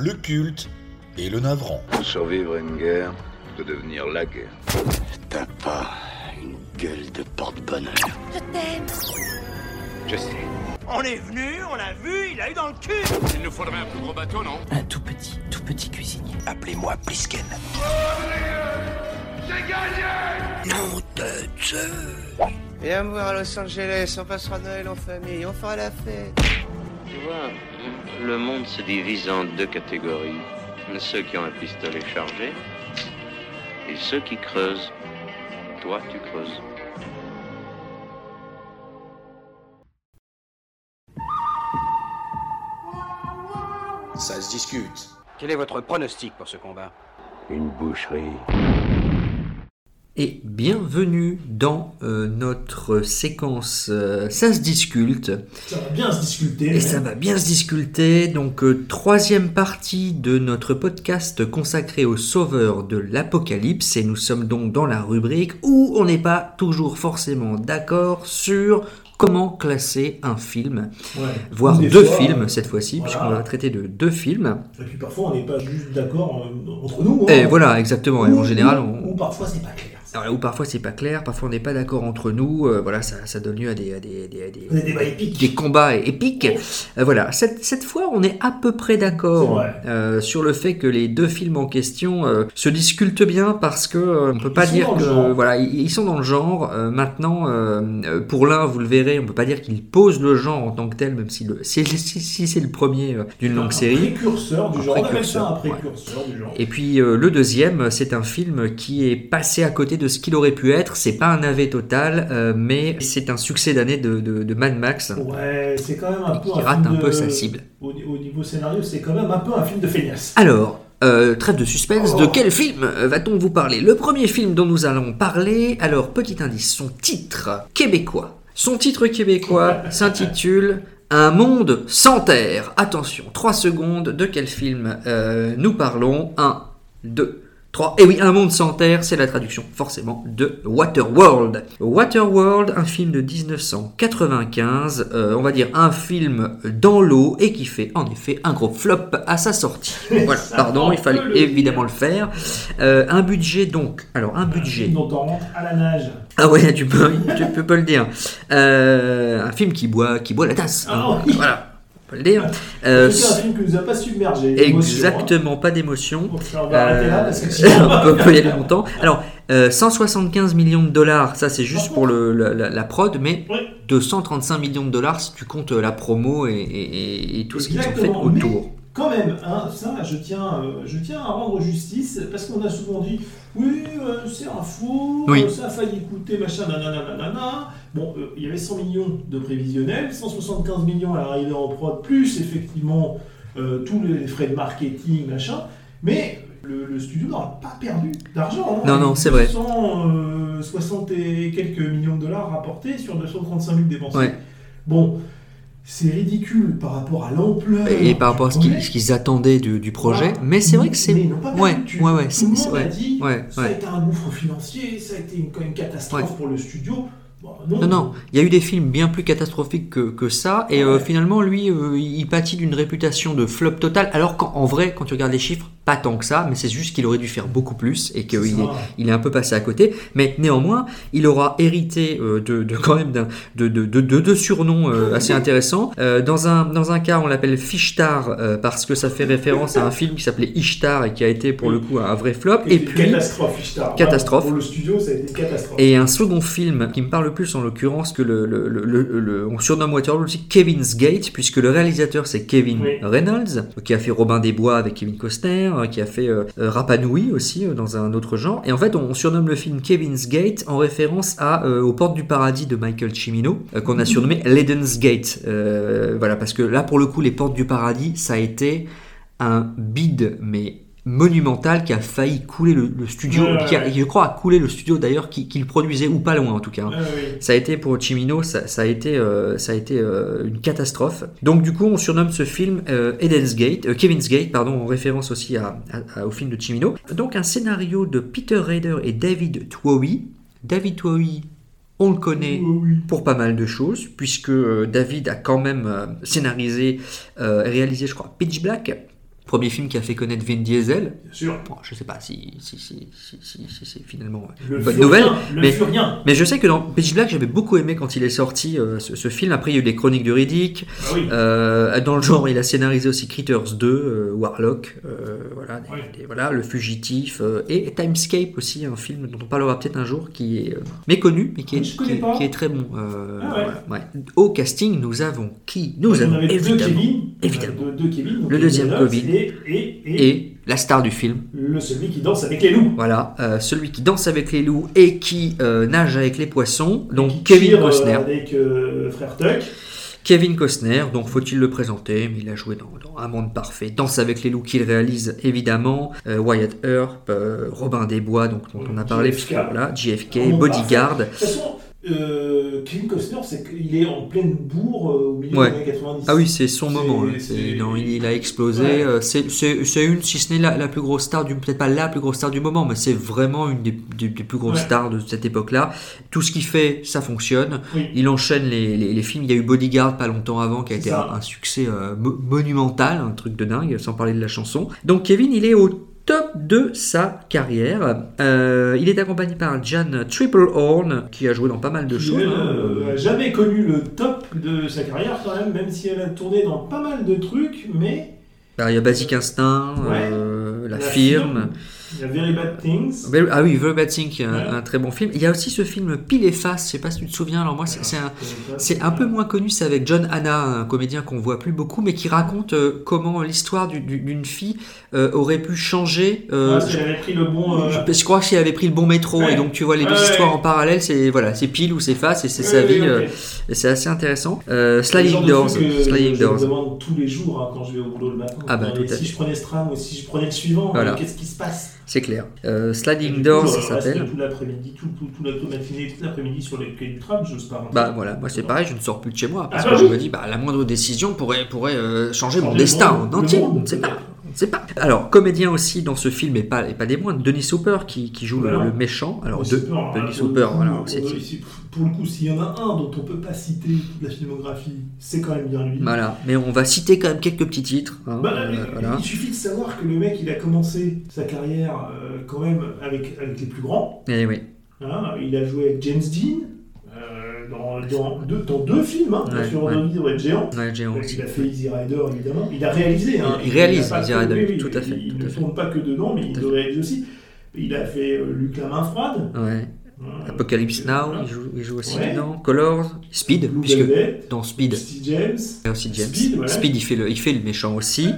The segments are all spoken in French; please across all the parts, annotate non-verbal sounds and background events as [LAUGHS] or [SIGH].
le culte et le navrant. Pour survivre à une guerre, de devenir la guerre. T'as pas une gueule de porte-bonheur. Je t'aime. Je sais. On est venu, on l'a vu, il a eu dans le cul Il nous faudrait un plus gros bateau, non Un tout petit, tout petit cuisinier. Appelez-moi Plisken. Nom de Dieu Viens me voir à Los Angeles, on passera Noël en famille, on fera la fête. Tu vois, le monde se divise en deux catégories. Ceux qui ont un pistolet chargé et ceux qui creusent. Toi, tu creuses. Ça se discute. Quel est votre pronostic pour ce combat? Une boucherie. Et bienvenue dans euh, notre séquence euh, Ça se disculte. Ça va bien se discuter. Et ça va bien se discuter. Donc, euh, troisième partie de notre podcast consacré aux sauveurs de l'apocalypse. Et nous sommes donc dans la rubrique où on n'est pas toujours forcément d'accord sur comment classer un film, Ouais. voire deux fois, films euh, cette fois-ci, voilà. puisqu'on va traiter de deux films. Et puis parfois on n'est pas juste d'accord euh, entre nous. hein. Et voilà, exactement. Et Ou- en général, on, Ou parfois c'est pas clair. Alors, ou parfois c'est pas clair, parfois on n'est pas d'accord entre nous, euh, voilà, ça, ça donne lieu à des, à des, des- à des- Des débats épiques. des combats épiques. Euh, voilà, cette, cette fois on est à peu près d'accord euh, sur le fait que les deux films en question se discutent bien parce que on peut pas dire que voilà ils, ils sont dans le genre. Maintenant, pour l'un vous le verrez, on peut pas dire qu'il pose le genre en tant que tel, même si le si, si- si c'est le premier d'une longue un série. précurseur du Un genre. On appelle ça un précurseur, ouais. précurseur du genre. Et puis le deuxième, c'est un film qui est passé à côté de ce qu'il aurait pu être. C'est pas un navet total, euh, mais c'est un succès d'année de, de, de Mad Max Ouais, c'est quand même un peu qui un rate film un peu de- sa cible. Au, au niveau scénario, c'est quand même un peu un film de feignasse. Alors, euh, trêve de suspense, de Oh. quel film va-t-on vous parler? Le premier film dont nous allons parler, alors petit indice, son titre québécois. Son titre québécois [LAUGHS] s'intitule Un monde sans terre. Attention, 3 secondes, de quel film euh, nous parlons? 1, 2, 3. Et oui, Un monde sans terre, c'est la traduction forcément de Waterworld. Waterworld, un film de 1995, euh, on va dire un film dans l'eau et qui fait en effet un gros flop à sa sortie. [LAUGHS] Voilà, pardon, on il fallait le évidemment le faire. Euh, un budget donc, alors un Un budget. film dont on rentre à la nage. Ah ouais, tu peux, tu peux pas le dire. Euh, un film qui boit, qui boit la tasse. hein. Ah oui. Voilà, peut le dire. Euh, C'est un film qui nous a pas submergé. d'émotion, exactement, pas d'émotion. hein. Donc, on va arrêter là parce que Euh, sinon. [LAUGHS] on peut, peut y aller longtemps. Alors, euh, 175 millions de dollars, ça c'est juste pour le, la, prod, mais Oui. 235 millions de dollars si tu comptes euh, la promo et, et- tout ce qu'ils ont fait autour. Quand même, hein, ça, je tiens, euh, je tiens à rendre justice parce qu'on a souvent dit oui, euh, c'est un faux, Oui. euh, ça a failli coûter machin, nanana, nanana. Bon, euh, il y avait 100 millions de prévisionnels, 175 millions à l'arrivée en prod, plus effectivement tous les frais de marketing, machin. Mais le, le studio n'aura pas perdu d'argent. hein. Non, non, c'est vrai. 160 et quelques millions de dollars rapportés sur 235 000 dépensés. Ouais. Bon, c'est ridicule par rapport à l'ampleur. Et, par rapport à ce qu'ils projet. ce qu'ils attendaient du, du projet. Voilà. Mais c'est vrai que c'est. Mais ils n'ont pas Ouais, ouais, ouais. Tout le monde a dit, Ouais, ça a été un gouffre financier, ça a été une, quand même une catastrophe pour le studio. Bon, Non, non, il y a eu des films bien plus catastrophiques que, que ça, et euh, finalement, lui, euh, il pâtit d'une réputation de flop total, alors qu'en en vrai, quand tu regardes les chiffres, pas tant que ça, mais c'est juste qu'il aurait dû faire beaucoup plus, et qu'il C'est est, ça. il est un peu passé à côté, mais néanmoins, il aura hérité euh, de, de quand même de, de, de, de deux surnoms euh, [LAUGHS] assez intéressants. Euh, dans, un, dans un cas, on l'appelle Fishtar, parce que ça fait référence à un film qui s'appelait Ishtar, et qui a été pour le coup un vrai flop, et puis... catastrophe, Ishtar. Catastrophe. Voilà, Pour le studio, ça a été catastrophe. Et un second film qui me parle plus en l'occurrence que le, le, le- on surnomme Waterworld aussi Kevin's Gate puisque le réalisateur c'est Kevin Oui. Reynolds qui a fait Robin des Bois avec Kevin Costner, euh, qui a fait euh, euh, Rapa Nui aussi euh, dans un autre genre. Et en fait on surnomme le film Kevin's Gate en référence à euh, aux Portes du Paradis de Michael Cimino qu'on a surnommé [LAUGHS] l'Eden's Gate. Voilà parce que là pour le coup les Portes du Paradis ça a été un bide mais monumental qui a failli couler le, le studio, Ouais, qui a- ouais. je crois a coulé le studio d'ailleurs qui, qui le produisait ou pas loin en tout cas. hein. Ça a été pour Chimino, ça, ça a été, euh, ça a été euh, une catastrophe. Donc du coup, on surnomme ce film euh, Eden's Gate, euh, Kevin's Gate, pardon, en référence aussi à, à- à- au film de Chimino. Donc un scénario de Peter Rader et David Twohy. David Twohy, on le connaît pour pas mal de choses, puisque euh, David a quand même euh, scénarisé, euh, réalisé, je crois, Pitch Black. Premier film qui a fait connaître Vin Diesel. Bien sûr. Bon, je sais pas si, si, si, si, si- si c'est finalement Le une bonne furien, nouvelle. Le mais- furien. Mais je sais que dans Pitch Black, j'avais beaucoup aimé quand il est sorti euh, ce, ce film. Après, il y a eu les Chroniques de Riddick. Ah oui. Euh, dans le genre, il a scénarisé aussi Critters 2, euh, Warlock, euh, voilà, des- Oui. des- voilà, Le Fugitif, euh, et Timescape aussi, un film dont on parlera peut-être un jour, qui est euh, méconnu, mais qui est, Je connais qui est- pas. qui est très bon. euh, Ah ouais. voilà, ouais. Au casting, nous avons qui? Nous on avons deux évidemment, Kevin. évidemment. euh, Deux, deux Kevin. donc Le deuxième Kevin. Et, et, et, et la star du film. le celui qui danse avec les loups. Voilà, euh, celui qui danse avec les loups et qui euh, nage avec les poissons, Qui donc Kevin tire, euh, Costner. Avec Frère Tuck. Kevin Costner, donc faut-il le présenter, mais il a joué dans, dans Un Monde Parfait, Danse avec les loups qu'il réalise évidemment, Wyatt Earp, Robin des Bois, donc, dont on a parlé, JFK. voilà, JFK, Bodyguard. De toute façon, euh, Kevin Costner, c'est qu'il est en pleine bourre euh, au milieu Ouais. des années 90. Ah oui, c'est son moment. là. non, il, a explosé. Ouais. euh, c'est- une, si ce n'est la, la plus grosse star du, peut-être pas la plus grosse star du moment, mais c'est vraiment une des, des- des plus grosses Ouais. stars de cette époque-là. Tout ce qu'il fait, ça fonctionne. Oui. Il enchaîne les, les- les films. Il y a eu Bodyguard pas longtemps avant, qui a été un, un succès euh, mo- monumental, un truc de dingue, sans parler de la chanson. Donc Kevin, il est au top de sa carrière. Euh, il est accompagné par Jan Triplehorn, qui a joué dans pas mal de choses. hein. euh, jamais connu le top de sa carrière quand même, même si elle a tourné dans pas mal de trucs, mais Bah, il y a Basic Instinct, Ouais. euh, La, La Firme. Firme. Il y a Very Bad Things. Ah oui, Very Bad Thing, un, Ouais. un très bon film. Il y a aussi ce film Pile et Face, je sais pas si tu te souviens, alors moi c'est un, c'est un peu moins connu, c'est avec John Hanna, un comédien qu'on voit plus beaucoup, mais qui raconte euh, comment l'histoire du- du- d'une fille euh, aurait pu changer. euh, Ah, si elle avait pris le bon. euh, je, je crois qu'elle avait pris le bon métro, Ouais. et donc tu vois les deux Ouais, histoires ouais. en parallèle, c'est voilà, c'est pile ou c'est face, et c'est sa ouais, vie, ouais, ok. et c'est assez intéressant. Sliding Doors, Sliding je me Doors. demande tous les jours hein, quand je vais au boulot le matin. Ah bah, Et si je prenais ce tram ou si je prenais le suivant, Voilà. qu'est-ce qui se passe? C'est clair. Euh, Sliding coup, ça je reste s'appelle. Tout l'après-midi, tout, tout, tout l'après-midi sur les quais du tram, je pas. Bah voilà, moi c'est pareil, je ne sors plus de chez moi parce Ah que bah je oui. me dis bah la moindre décision pourrait pourrait euh, changer mon Changer le destin monde, en entier. on ne sait pas. Peut-être. On ne sait pas. Alors comédien aussi dans ce film et pas et pas des moindres, Denis Hooper qui, qui joue le- Voilà. le, méchant. Alors de, Denis coup, voilà, Pour le coup, s'il y en a un dont on peut pas citer toute la filmographie, c'est quand même bien lui. voilà. Mais on va citer quand même quelques petits titres. hein, Bah, euh, il- voilà. Il suffit de savoir que le mec, il a commencé sa carrière euh, quand même avec, avec les plus grands. Et Eh oui. hein. Il a joué avec James Dean dans, dans deux, dans deux films, hein, Ouais, sur ouais. Géant. Ouais, Géant aussi. il a fait Easy Rider évidemment. Il a réalisé. Hein. Il réalise Easy Rider, oui, oui, tout à fait, Il tout ne tourne pas que dedans, mais Tout il le réalise aussi. Il a fait euh, Luc la main froide. Ouais. Apocalypse Now, il joue, il joue aussi Ouais. dedans. Colors, Speed, Blue puisque Velvet, dans Speed, Steve James. aussi James. Speed, ouais. Speed, il fait le, il fait le méchant aussi.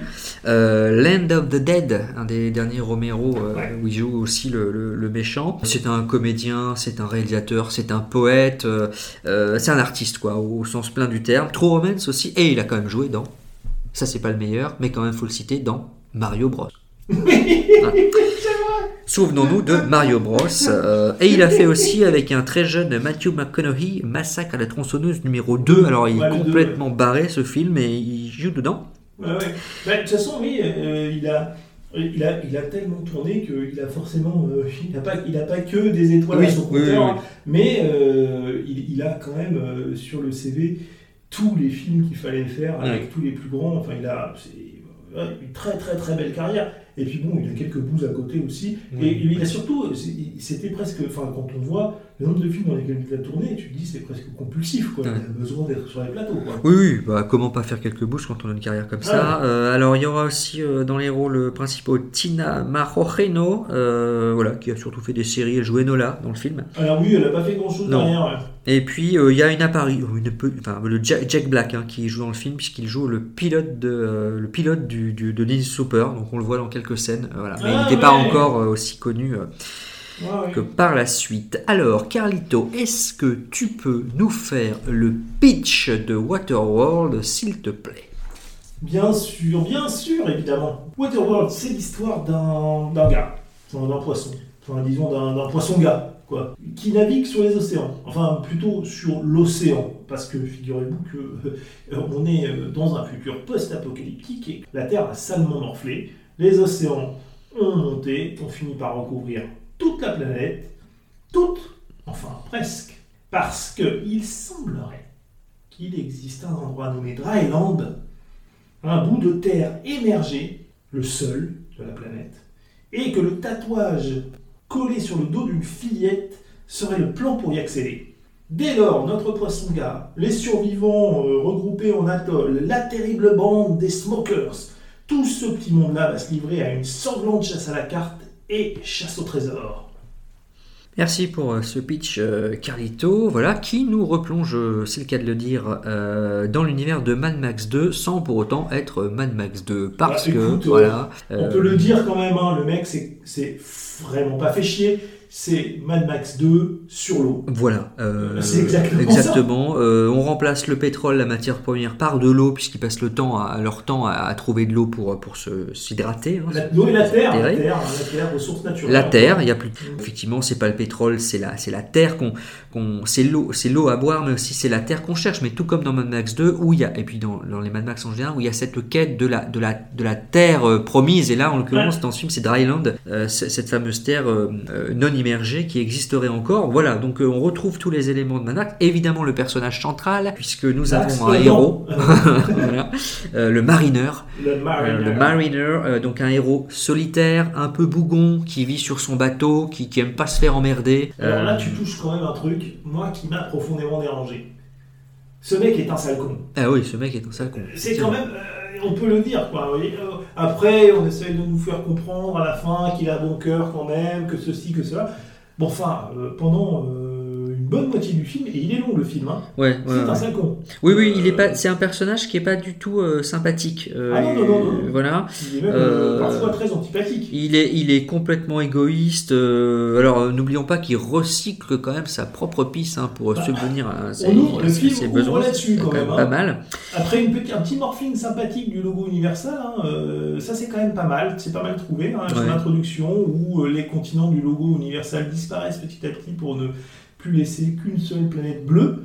Euh, Land of the Dead, un des derniers Romero euh, Ouais. où il joue aussi le, le- le méchant. C'est un comédien, c'est un réalisateur, c'est un poète, euh, c'est un artiste quoi, au sens plein du terme. True Romance aussi, et il a quand même joué dans. Ça c'est pas le meilleur, mais quand même faut le citer dans Mario Bros. [LAUGHS] Souvenons-nous de Mario Bros. euh, et il a fait aussi avec un très jeune Matthew McConaughey Massacre à la tronçonneuse numéro 2. Alors il Ouais, est deux, complètement barré ce film et il joue dedans. Ouais. Bah, de toute façon, oui, euh, il, a, il, a, il a tellement tourné qu'il a forcément. euh, il n'a pas, il a pas que des étoiles Oui, à son compteur, oui, hein, mais euh, il, il a quand même euh, sur le CV tous les films qu'il fallait faire avec tous les plus grands. Enfin, il a une très très très belle carrière. Et puis bon, il a quelques bouts à côté aussi. Oui. Et il a surtout, c'était presque, enfin, quand on voit le nombre de films dans lesquels il a tourné, tu te dis c'est presque compulsif, quoi. Ouais. Il a besoin d'être sur les plateaux, quoi. Oui, oui, bah, comment pas faire quelques bouches quand on a une carrière comme ça. Ouais. Euh, alors il y aura aussi euh, dans les rôles principaux Tina Marojeno, euh, voilà, qui a surtout fait des séries, elle joue Enola dans le film. Alors oui, elle a pas fait grand chose derrière. ouais. Et puis euh, il y a une apparition, enfin, le Jack, Jack Black hein, qui joue dans le film puisqu'il joue le pilote de euh, le pilote du, du- de donc on le voit dans quelques scènes, euh, voilà. Mais il Ah, n'était pas ouais. encore euh, aussi connu. euh, que par la suite. Alors, Carlito, est-ce que tu peux nous faire le pitch de Waterworld, s'il te plaît? Bien sûr, bien sûr, évidemment. Waterworld, c'est l'histoire d'un d'un gars, d'un poisson, enfin disons d'un d'un poisson-gars, quoi, qui navigue sur les océans, enfin plutôt sur l'océan, parce que figurez-vous que euh, on est dans un futur post-apocalyptique et la Terre a salement morflé, les océans ont monté, ont fini par recouvrir toute la planète, toute, enfin presque, parce qu'il semblerait qu'il existe un endroit nommé Dryland, un bout de terre émergé le seul de la planète, et que le tatouage collé sur le dos d'une fillette serait le plan pour y accéder. Dès lors, notre poisson-gars, les survivants euh, regroupés en atoll, la terrible bande des smokers, tout ce petit monde-là va se livrer à une sanglante chasse à la carte et chasse au trésor. Merci pour euh, ce pitch, euh, Carlito. Voilà, qui nous replonge, euh, c'est le cas de le dire, euh, dans l'univers de Mad Max 2 sans pour autant être Mad Max 2. Parce Bah, que, voilà. On euh, peut le dire quand même, hein, le mec, c'est- c'est vraiment pas fait chier. C'est Mad Max 2 sur l'eau. Voilà. euh, C'est exactement exactement. Euh, on remplace le pétrole, la matière première, par de l'eau, puisqu'ils passent le temps à, leur temps à, à trouver de l'eau pour, pour se- s'hydrater. hein, L'eau et la terre, la terre, la terre, ressources naturelles. La terre, il y a plus. Mm. Effectivement, c'est pas le pétrole, c'est la, c'est la terre qu'on, qu'on, c'est l'eau, c'est l'eau à boire, mais aussi c'est la terre qu'on cherche. Mais tout comme dans Mad Max 2, où il y a, et puis dans, dans les Mad Max en général, où il y a cette quête de la, de la, de la terre euh, promise. Et là, en l'occurrence, dans ce film, c'est Dryland, euh, cette fameuse terre non qui existerait encore. Voilà. Donc, euh, on retrouve tous les éléments de Mad Max. Évidemment, le personnage central, puisque nous Max avons un héros, [LAUGHS] voilà, Euh, le marineur. Le Euh, mariner. le Mariner, euh, donc un héros solitaire, un peu bougon, qui vit sur son bateau, qui, qui aime pas se faire emmerder. Alors là, Euh, tu touches quand même un truc, moi, qui m'a profondément dérangé. Ce mec est un sale con. Ah oui, ce mec est un sale con. C'est quand même, euh, on peut le dire. Euh, Après, on essaye de nous faire comprendre à la fin qu'il a bon cœur quand même, que ceci, que cela. Bon, enfin, euh, pendant euh, bonne moitié du film, et il est long le film, hein, Ouais, ouais, c'est ouais. un sale con. Oui, oui, il est Euh, pas. C'est un personnage qui est pas du tout euh, sympathique. Euh, Ah non, non, non, non. Voilà. Il est même parfois très antipathique. Il est, il est complètement égoïste. alors, n'oublions pas qu'il recycle quand même sa propre pisse hein, pour Bah, subvenir à ses, on ouvre, le ses film ouvre besoins. là-dessus, quand quand même pas hein. mal. Après une petit, un petit morphing sympathique du logo Universal, hein, ça c'est quand même pas mal, c'est pas mal trouvé. Hein, son introduction où les continents du logo Universal disparaissent petit à petit pour ne laisser qu'une seule planète bleue.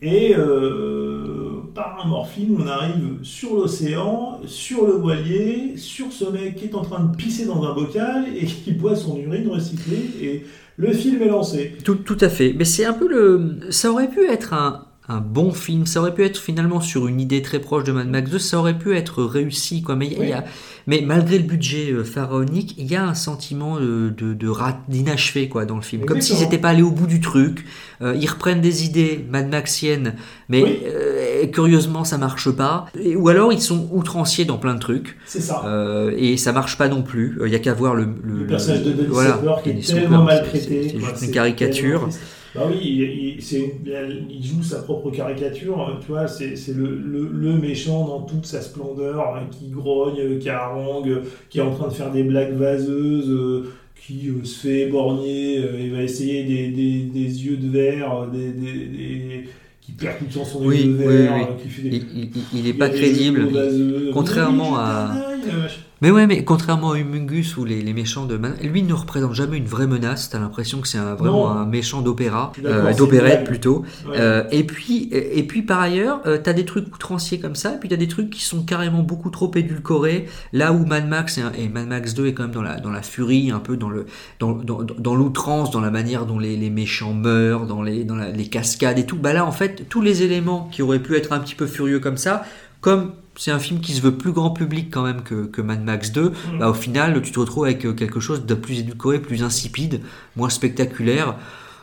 Et euh, par un morphine, on arrive sur l'océan, sur le voilier, sur ce mec qui est en train de pisser dans un bocal et qui boit son urine recyclée. Et le film est lancé. Tout, tout à fait. Mais c'est un peu le. Ça aurait pu être un, un bon film. Ça aurait pu être finalement sur une idée très proche de Mad Max 2. Ça aurait pu être réussi. Quoi. Mais, il y a- mais malgré le budget euh, pharaonique, il y a un sentiment de, de rat- d'inachevé quoi, dans le film. Comme s'ils n'étaient pas allés au bout du truc. Euh, ils reprennent des idées Mad Maxiennes, mais Oui. euh, curieusement, ça marche pas. Et- ou alors, ils sont outranciers dans plein de trucs. C'est ça. Et ça marche pas non plus. Il y a qu'à voir le, le personnage de Dennis voilà. Qui est tellement Hopper, maltraité. c'est- juste une caricature. tellement. Bah oui, il, joue sa propre caricature, tu vois, c'est le, le- le méchant dans toute sa splendeur, hein, qui grogne, euh, qui harangue, euh, qui est en train de faire des blagues vaseuses, euh, qui euh, se fait éborgner, euh, il va essayer des, des- des yeux de verre, des, des- des- qui perd tout le temps son Oui, de verre, oui. qui fait des... Il, il- il est il pas crédible. vaseux. Contrairement à- Mais ouais, mais contrairement à Humungus ou les, les méchants de Man, lui ne représente jamais une vraie menace. T'as l'impression que c'est un, vraiment Non. un méchant d'opéra, euh, d'opérette plutôt. Ouais. Euh, et puis, et, et puis par ailleurs, euh, t'as des trucs outranciers comme ça, et puis t'as des trucs qui sont carrément beaucoup trop édulcorés. Là où Mad Max et, et Mad Max 2 est quand même dans la dans la furie, un peu dans le dans, dans, dans l'outrance, dans la manière dont les, les méchants meurent, dans les dans la- les cascades et tout. Bah là, en fait, tous les éléments qui auraient pu être un petit peu furieux comme ça, comme c'est un film qui se veut plus grand public quand même que, que Mad Max 2, Mm. bah, au final, tu te retrouves avec euh, quelque chose de plus édulcoré, plus insipide, moins spectaculaire.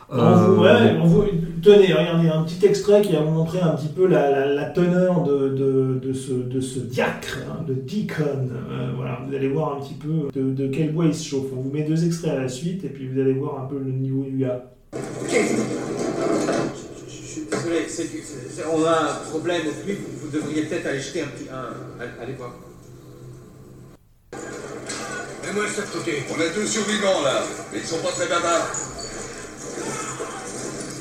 On Euh, vous- ouais, on vous- tenez, regardez, un petit extrait qui va vous montrer un petit peu la, la- la teneur de, de, de ce, de ce diacre, hein, de deacon. Euh, voilà, vous allez voir un petit peu de, de quel bois il se chauffe. On vous met deux extraits à la suite et puis vous allez voir un peu le niveau du gars. Je suis désolé, c'est du- c'est- on a un problème vous devriez peut-être aller jeter un petit. Un, allez- voir. Mets-moi ça de côté. On a deux survivants là, mais ils sont pas très bavards.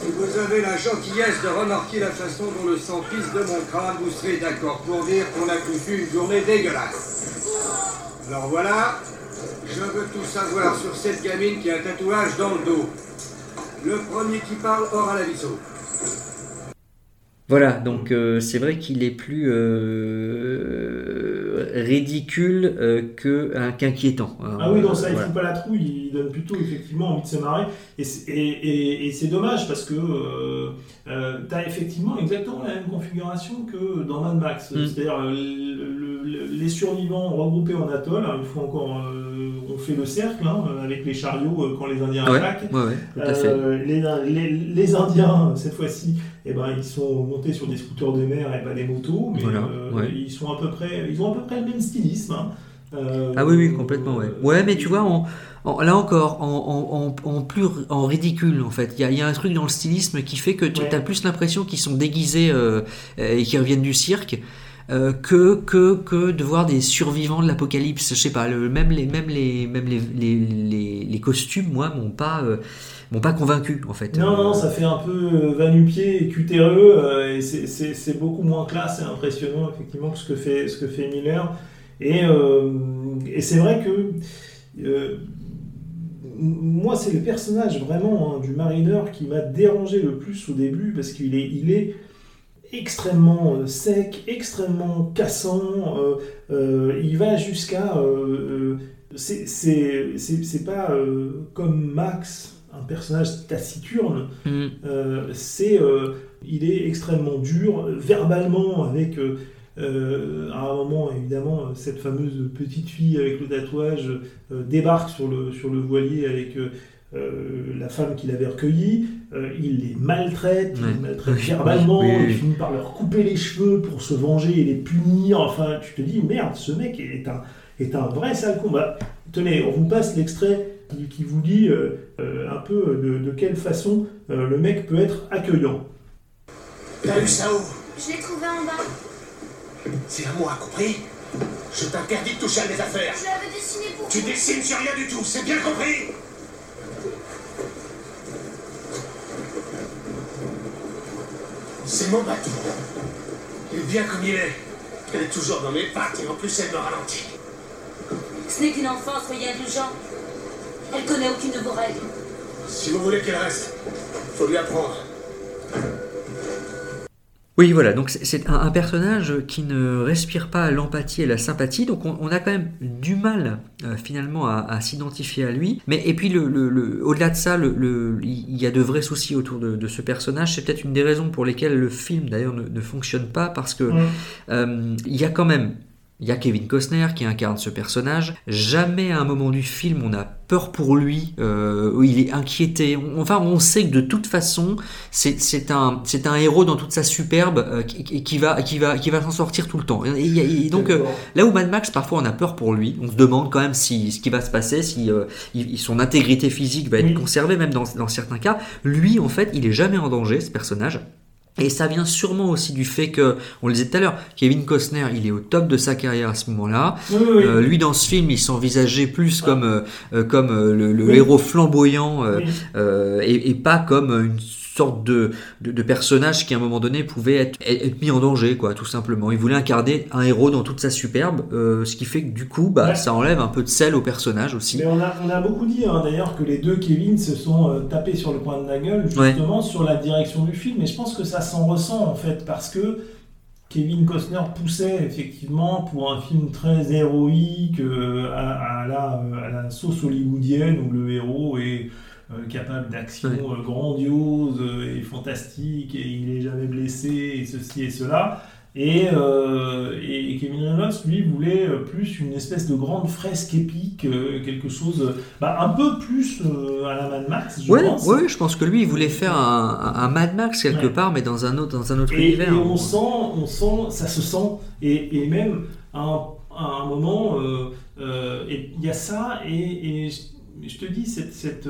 Si vous avez la gentillesse de remarquer la façon dont le sang pisse de mon crâne, vous serez d'accord pour dire qu'on a foutu une journée dégueulasse. Alors voilà, je veux tout savoir sur cette gamine qui a un tatouage dans le dos. Le premier qui parle aura la visseau. Voilà, donc euh, c'est vrai qu'il est plus euh, ridicule euh, que qu'inquiétant. Ah oui, non, ça, il Voilà. fout pas la trouille, il donne plutôt effectivement envie de se marrer. Et, c'est- et, et- et c'est dommage parce que tu as effectivement exactement la même configuration que dans Mad Max. Mm. C'est-à-dire le- le- les survivants regroupés en atoll, hein, une fois encore, on fait le cercle hein, avec les chariots quand les Indiens attaquent. ouais, ouais, tout à fait. Les, les- les Indiens, cette fois-ci, eh ben, ils sont montés sur des scooters de mer et pas des motos, mais Voilà, euh, ouais. ils, sont à peu près, ils ont à peu près le même stylisme. hein. Euh, Ah oui, oui, complètement, ouais. Ouais, mais tu vois, là encore, en, en- en- en plus en ridicule, en fait. Il y a, il y a un truc dans le stylisme qui fait que tu Ouais. as plus l'impression qu'ils sont déguisés euh, et qu'ils reviennent du cirque. euh, que, que, que de voir des survivants de l'apocalypse, je sais pas, le, même les, même les, même les, les, les, les costumes, moi, m'ont pas, pas convaincu, en fait. Non, non, ça fait un peu euh, va-nu-pied et cutéreux, euh, et c'est- beaucoup moins classe et impressionnant, effectivement, que ce que fait, ce que fait Miller. Et, euh, et c'est vrai que moi, c'est le personnage vraiment hein, du marineur qui m'a dérangé le plus au début, parce qu'il est, il est extrêmement sec, extrêmement cassant, il va jusqu'à... c'est- pas comme Max, un personnage taciturne, Mm. euh, c'est, euh, il est extrêmement dur, verbalement, avec euh, à un moment, évidemment, cette fameuse petite fille avec le tatouage débarque sur le, sur le voilier avec la femme qu'il avait recueillie. Il les maltraite, il les maltraite Oui, verbalement, oui, oui, il finit par leur couper les cheveux pour se venger et les punir. Enfin, tu te dis, merde, ce mec est un, est un vrai sale. Bah, tenez, on vous passe l'extrait qui, qui vous dit euh, euh, un peu de, de quelle façon euh, le mec peut être accueillant. T'as eu ça où Je l'ai trouvé en bas. C'est à moi, compris? Je t'interdis de toucher à mes affaires. Je l'avais dessiné pour Tu dessines sur rien du tout, c'est bien compris? C'est mon bateau. Il est bien comme il est. Elle est toujours dans mes pattes et en plus elle me ralentit. Ce n'est qu'une enfant, soyez indulgent. Elle connaît aucune de vos règles. Si vous voulez qu'elle reste, faut lui apprendre. Oui, voilà, donc c'est- un, personnage qui ne respire pas l'empathie et la sympathie, donc on, on a quand même du mal euh, finalement à, à s'identifier à lui. Mais et puis le, le- le- au-delà de ça, le, le- il y a de vrais soucis autour de, de ce personnage. C'est peut-être une des raisons pour lesquelles le film d'ailleurs ne, ne fonctionne pas, parce que Mm. euh, il y a quand même il y a Kevin Costner qui incarne ce personnage. Jamais à un moment du film on a peur pour lui, euh, il est inquiété. On- Enfin, on sait que de toute façon, c'est un, héros dans toute sa superbe euh, qui, va, qui va, qui va s'en sortir tout le temps. Et, et- et donc, euh, là où Mad Max, parfois, on a peur pour lui. On se demande quand même si ce qui va se passer, si euh, il- son intégrité physique va être Oui. conservée, même dans, dans certains cas. Lui, en fait, il est jamais en danger, ce personnage. Et ça vient sûrement aussi du fait que, on le disait tout à l'heure, Kevin Costner, il est au top de sa carrière à ce moment-là. Oui, oui, oui. Euh, lui, dans ce film, il s'envisageait plus comme, euh, euh, comme euh, le, héros flamboyant et, et pas comme une sorte de, de, de personnage qui, à un moment donné, pouvait être, être mis en danger, quoi, tout simplement. Il voulait incarner un héros dans toute sa superbe, euh, ce qui fait que, du coup, bah, Ouais. ça enlève un peu de sel au personnage aussi. Mais on a, on a beaucoup dit hein, d'ailleurs que les deux Kevin se sont euh, tapés sur le coin de la gueule justement sur la direction du film et je pense que ça s'en ressent en fait parce que Kevin Costner poussait effectivement pour un film très héroïque euh, à, à la, à la sauce hollywoodienne où le héros est capable d'actions Ouais. euh, grandioses euh, et fantastiques et il est jamais blessé et ceci et cela. Et, euh, et Kevin Reynolds, lui, voulait euh, plus une espèce de grande fresque épique, euh, quelque chose euh, bah, un peu plus euh, à la Mad Max, je Ouais, pense. ouais, je pense que lui, il voulait faire un, Mad Max quelque Ouais. part, mais dans un autre, dans un autre Et, univers. et on sent, on sent, ça se sent, et, et même à un, à un moment, euh, euh, il y a ça, et, je, je te dis, cette, cette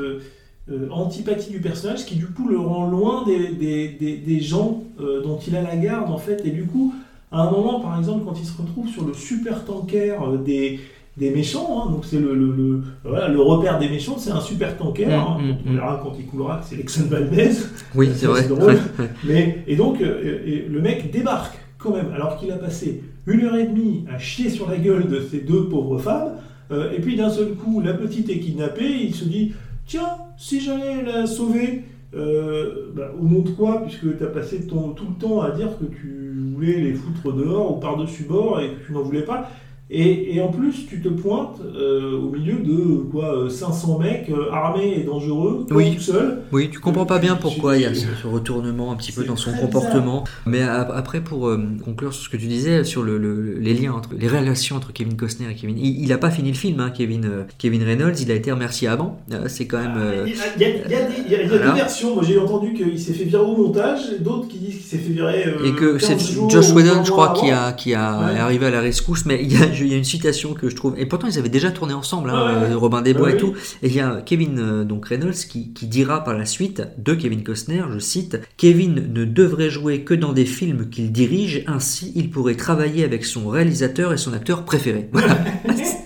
euh, antipathie du personnage qui du coup le rend loin des, des, des, des gens euh, dont il a la garde en fait, et du coup, à un moment par exemple, quand il se retrouve sur le super tanker euh, des des méchants, hein, donc c'est le, le, le- voilà, le repère des méchants, c'est un super tanker. Mm, hein, mm, on mm. verra quand il coulera que c'est Lexon Valdez. Oui, c'est vrai. drôle. Mais, et donc, euh, et le mec débarque quand même, alors qu'il a passé une heure et demie à chier sur la gueule de ces deux pauvres femmes, et puis d'un seul coup, la petite est kidnappée, il se dit Tiens, si j'allais la sauver, euh, bah, au nom de quoi Puisque tu as passé ton, tout le temps à dire que tu voulais les foutre dehors ou par-dessus bord et que tu n'en voulais pas. Et, et en plus, tu te pointes euh, au milieu de quoi euh, 500 mecs euh, armés et dangereux, Oui. tout seul. Oui, tu comprends pas bien pourquoi il y a ce, ce retournement un petit peu dans son comportement. Mais ap- après, pour euh, conclure sur ce que tu disais sur le, le- les liens entre les relations entre Kevin Costner et Kevin, il, il a pas fini le film, hein, Kevin euh, Kevin Reynolds. Il a été remercié avant. Euh, c'est quand même. euh, Il y a, il y a- il y a des- il y a- il y a Voilà. deux versions. Moi, j'ai entendu qu'il s'est fait virer au montage, d'autres qui disent qu'il s'est fait virer. euh, et que 15 c'est Josh Whedon, je crois, qui a, qui a Ouais. arrivé à la rescousse. Mais il y, a, il y a une citation que je trouve. Et pourtant, ils avaient déjà tourné ensemble, hein, Ouais, Robin des Bois Ouais, et oui. tout. Et il y a Kevin euh, donc Reynolds qui, qui dira par la suite de Kevin Costner, je cite, Kevin ne devrait jouer que dans des films qu'il dirige, ainsi il pourrait travailler avec son réalisateur et son acteur préféré. Voilà. [LAUGHS]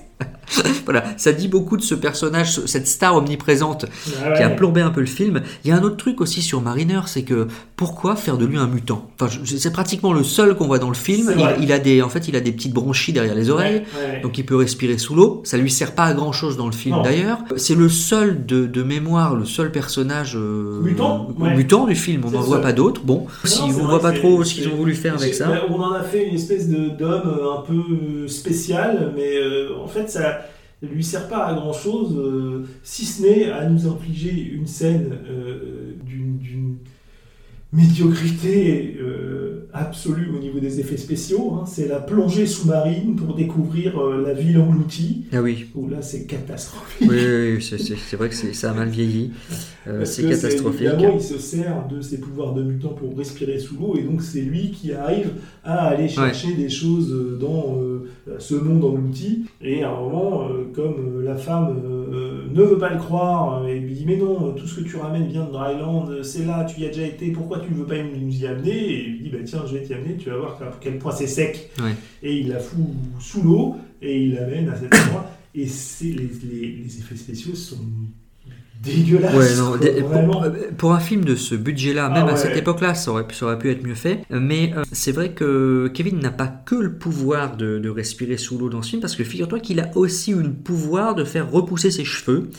Voilà, ça dit beaucoup de ce personnage, ce- cette star omniprésente Ah ouais. qui a plombé un peu le film. Il y a un autre truc aussi sur Mariner, c'est que pourquoi faire de lui un mutant? Enfin, c'est pratiquement le seul qu'on voit dans le film. Il, il a des, en fait, il a des petites bronchies derrière les oreilles, Ouais, ouais. donc il peut respirer sous l'eau. Ça lui sert pas à grand chose dans le film d'ailleurs. C'est le seul de, de mémoire, le seul personnage euh, Mutant, du film. On n'en voit pas d'autres. Bon, Non, si on voit pas trop ce qu'ils ont voulu faire avec ça. On en a fait une espèce d'homme euh, un peu euh, spécial, mais euh, en fait, ça lui sert pas à grand chose, si ce n'est à nous infliger une scène euh, d'une d'une médiocrité euh, absolue au niveau des effets spéciaux. hein. C'est la plongée sous-marine pour découvrir euh, la ville engloutie. Ah oui. Où là, c'est catastrophique. Oui, oui, oui, c'est- vrai que ça a mal vieilli. Euh, c'est que catastrophique. Évidemment, il se sert de ses pouvoirs de mutant pour respirer sous l'eau, et donc c'est lui qui arrive à aller chercher des choses dans ce monde englouti. Et à un moment, comme la femme ne veut pas le croire, et lui dit Mais non, tout ce que tu ramènes vient de Dryland, c'est là, tu y as déjà été, pourquoi tu ne veux pas nous y amener Et il lui dit Bah tiens, je vais t'y amener, tu vas voir à quel point c'est sec. Ouais. Et il la fout sous l'eau, et il l'amène à cet endroit. Et c'est- les, les- les effets spéciaux sont dégueulasses. Ouais, non, pour, pour un film de ce budget-là, même Ah à cette époque-là, ça aurait, pu- ça aurait pu être mieux fait. Mais euh, c'est vrai que Kevin n'a pas que le pouvoir de, de respirer sous l'eau dans ce film, parce que figure-toi qu'il a aussi eu le pouvoir de faire repousser ses cheveux.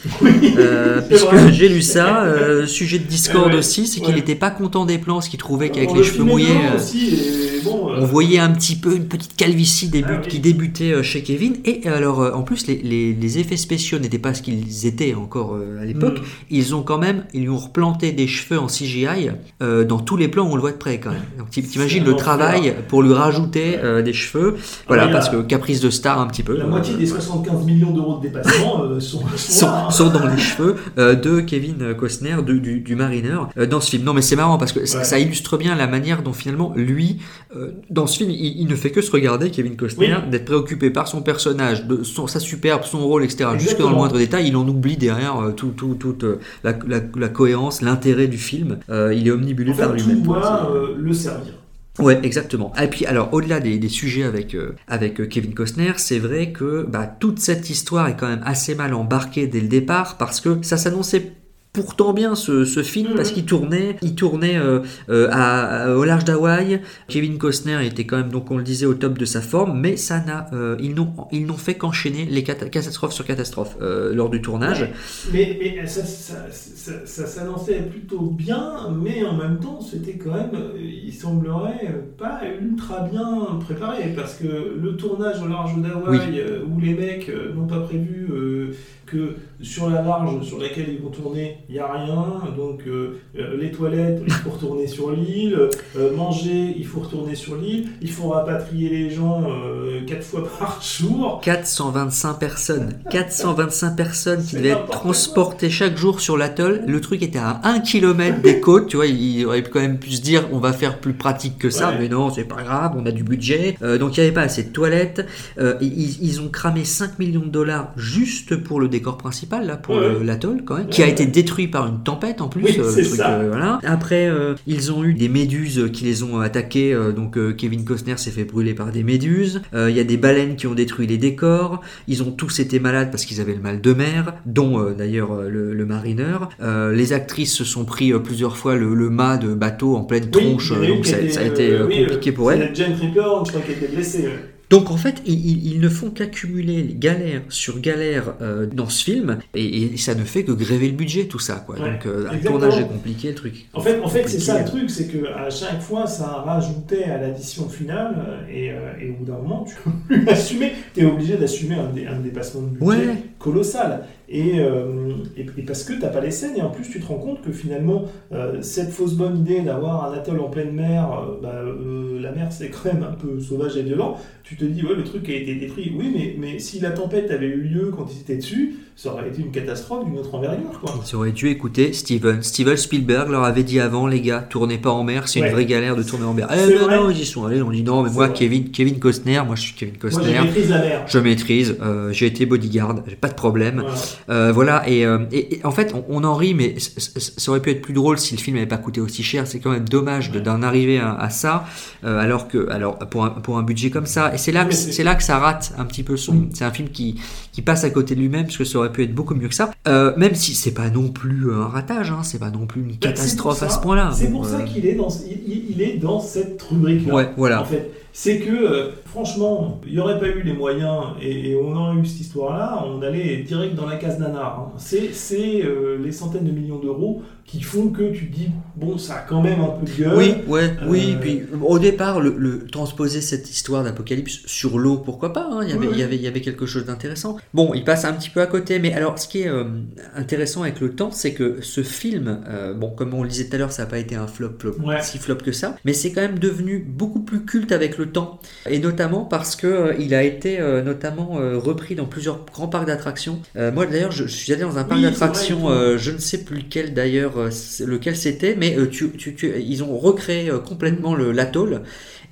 Euh, puisque j'ai lu ça, euh, sujet de [LAUGHS] Discord Ouais, aussi, c'est qu'il n'était pas content des plans, parce qu'il trouvait qu'avec les le cheveux mouillés. dedans aussi, et bon, euh, on voyait un petit peu une petite calvitie début- Ah oui. qui débutait euh, chez Kevin. Et alors, euh, en plus, les, les- les effets spéciaux n'étaient pas ce qu'ils étaient encore à l'époque. Mm. Ils ont quand même, ils lui ont replanté des cheveux en CGI dans tous les plans où on le voit de près quand même. Donc t'i- t'imagines le travail pour lui rajouter des cheveux. Voilà, parce que caprice de star un petit peu. La moitié des 75 millions d'euros de dépassement sont, [LAUGHS] sont, là, hein. sont dans les cheveux de Kevin Costner, de- du, du marineur, euh, dans ce film. Non, mais c'est marrant parce que ça, Ouais. ça illustre bien la manière dont finalement lui, dans ce film, il, il ne fait que se regarder, Kevin Costner, Oui. d'être préoccupé par son personnage, de son, sa superbe, son rôle, etc. Jusque dans le moindre détail, il en oublie derrière euh, tout, tout, toute euh, la, la- la cohérence, l'intérêt du film. Euh, il est omnibulé En fait, par lui-même. doit euh, le servir. Ouais, exactement. Et puis, alors, au-delà des, des sujets avec, euh, avec euh, Kevin Costner, c'est vrai que bah, toute cette histoire est quand même assez mal embarquée dès le départ parce que ça s'annonçait pourtant bien ce, ce film parce qu'il tournait, il tournait euh, euh, à, à- au large d'Hawaï. Kevin Costner était quand même, donc on le disait, au top de sa forme, mais ça n'a, euh, ils n'ont, ils n'ont fait qu'enchaîner les cata- catastrophes sur catastrophes lors du tournage. Ouais. Mais, mais ça, ça, ça, ça s'annonçait plutôt bien, mais en même temps, c'était quand même, il semblerait pas ultra bien préparé, parce que le tournage au large d'Hawaï, Oui. où les mecs n'ont pas prévu que sur la large sur laquelle ils vont tourner, il n'y a rien, donc euh, euh, les toilettes, il faut retourner sur l'île, euh, manger, il faut retourner sur l'île, il faut rapatrier les gens euh, quatre fois [LAUGHS] par jour. 425 personnes. 425 personnes qui devaient être transportées chaque jour sur l'atoll. Le truc était à 1 km des côtes. Tu vois, il aurait quand même pu se dire on va faire plus pratique que ça. Ouais. Mais non, c'est pas grave, on a du budget. Donc il n'y avait pas assez de toilettes. Ils, ils ont cramé 5 millions de dollars juste pour le décor principal, là, pour Ouais. l'atoll, quand même, qui a été détruit par une tempête en plus. Oui, euh, le truc, euh, voilà. Après, euh, ils ont eu des méduses qui les ont attaqués. euh, donc Kevin Costner s'est fait brûler par des méduses. Il y a des baleines qui ont détruit les décors. Ils ont tous été malades parce qu'ils avaient le mal de mer, dont d'ailleurs le, le marineur. Les actrices se sont pris plusieurs fois le, le mât de bateau en pleine Oui, tronche, donc ça, était, ça a été euh, oui, compliqué euh, pour elle. Jane Triplehorn, je crois, qui était blessée. Donc en fait, ils, ils- ne font qu'accumuler galère sur galère euh, dans ce film, et, et ça ne fait que gréver le budget, tout ça. Quoi. Ouais, Donc euh, le exactement. tournage est compliqué, le truc. En fait, en fait c'est ça le truc, c'est que à chaque fois, ça rajoutait à l'addition finale, euh, et, euh, et au bout d'un moment, tu [LAUGHS] peux plus assumer. Tu es obligé d'assumer un, dé- un dépassement de budget Ouais. Colossal. Et, euh, et, et parce que tu pas les scènes, et en plus, tu te rends compte que finalement, euh, cette fausse bonne idée d'avoir un atoll en pleine mer, euh, bah, la mer c'est quand même un peu sauvage et violent, tu te dis, ouais, le truc a été détruit. Oui, mais, mais si la tempête avait eu lieu quand ils étaient dessus, ça aurait été une catastrophe d'une autre envergure. Quoi. Ils auraient dû écouter Steven. Steven Spielberg leur avait dit avant, les gars, tournez pas en mer, c'est Ouais. une vraie galère de tourner en mer. Eh ben non, ils y sont allés, on dit non, mais moi, vrai. Kevin, Kevin Costner, moi je suis Kevin Moi, Costner. je maîtrise la mer. Je maîtrise, euh, j'ai été bodyguard, j'ai pas de problème. Voilà. Euh, voilà, et, euh, et- et en fait, on, on en rit, mais ça aurait pu être plus drôle si le film n'avait pas coûté aussi cher. C'est quand même dommage de- d'en arriver à, à ça, alors que, alors pour un, pour un budget comme ça. Et c'est là, que, c'est là que ça rate un petit peu son. C'est un film qui, qui passe à côté de lui-même, parce que ça aurait pu être beaucoup mieux que ça. Euh, même si c'est pas non plus un ratage, hein, c'est pas non plus une Bah, catastrophe à ce point-là. C'est pour ça euh, qu'il est dans, il, est dans cette rubrique-là. Ouais, voilà. En fait, c'est que euh, franchement, il n'y aurait pas eu les moyens et, et on aurait eu cette histoire-là, on allait direct dans la case nanar. hein. C'est c'est, euh, les centaines de millions d'euros qui font que tu te dis bon, ça a quand même un peu de gueule. Oui, ouais, oui. Euh, Puis au départ, le, le- transposer cette histoire d'apocalypse sur l'eau, pourquoi pas hein, il, y avait, Oui, oui. il, y avait, il y avait quelque chose d'intéressant. Bon, il passe un petit peu à côté, mais alors ce qui est euh, intéressant avec le temps, c'est que ce film, bon, comme on le disait tout à l'heure, ça n'a pas été un flop, flop Ouais. si flop que ça, mais c'est quand même devenu beaucoup plus culte avec le temps, et notamment parce que euh, il a été euh, notamment euh, repris dans plusieurs grands parcs d'attractions. Euh, moi d'ailleurs, je, je suis allé dans un parc Oui, d'attractions, je ne sais plus lequel d'ailleurs, lequel c'était, mais tu, tu- tu- ils ont recréé complètement l'atoll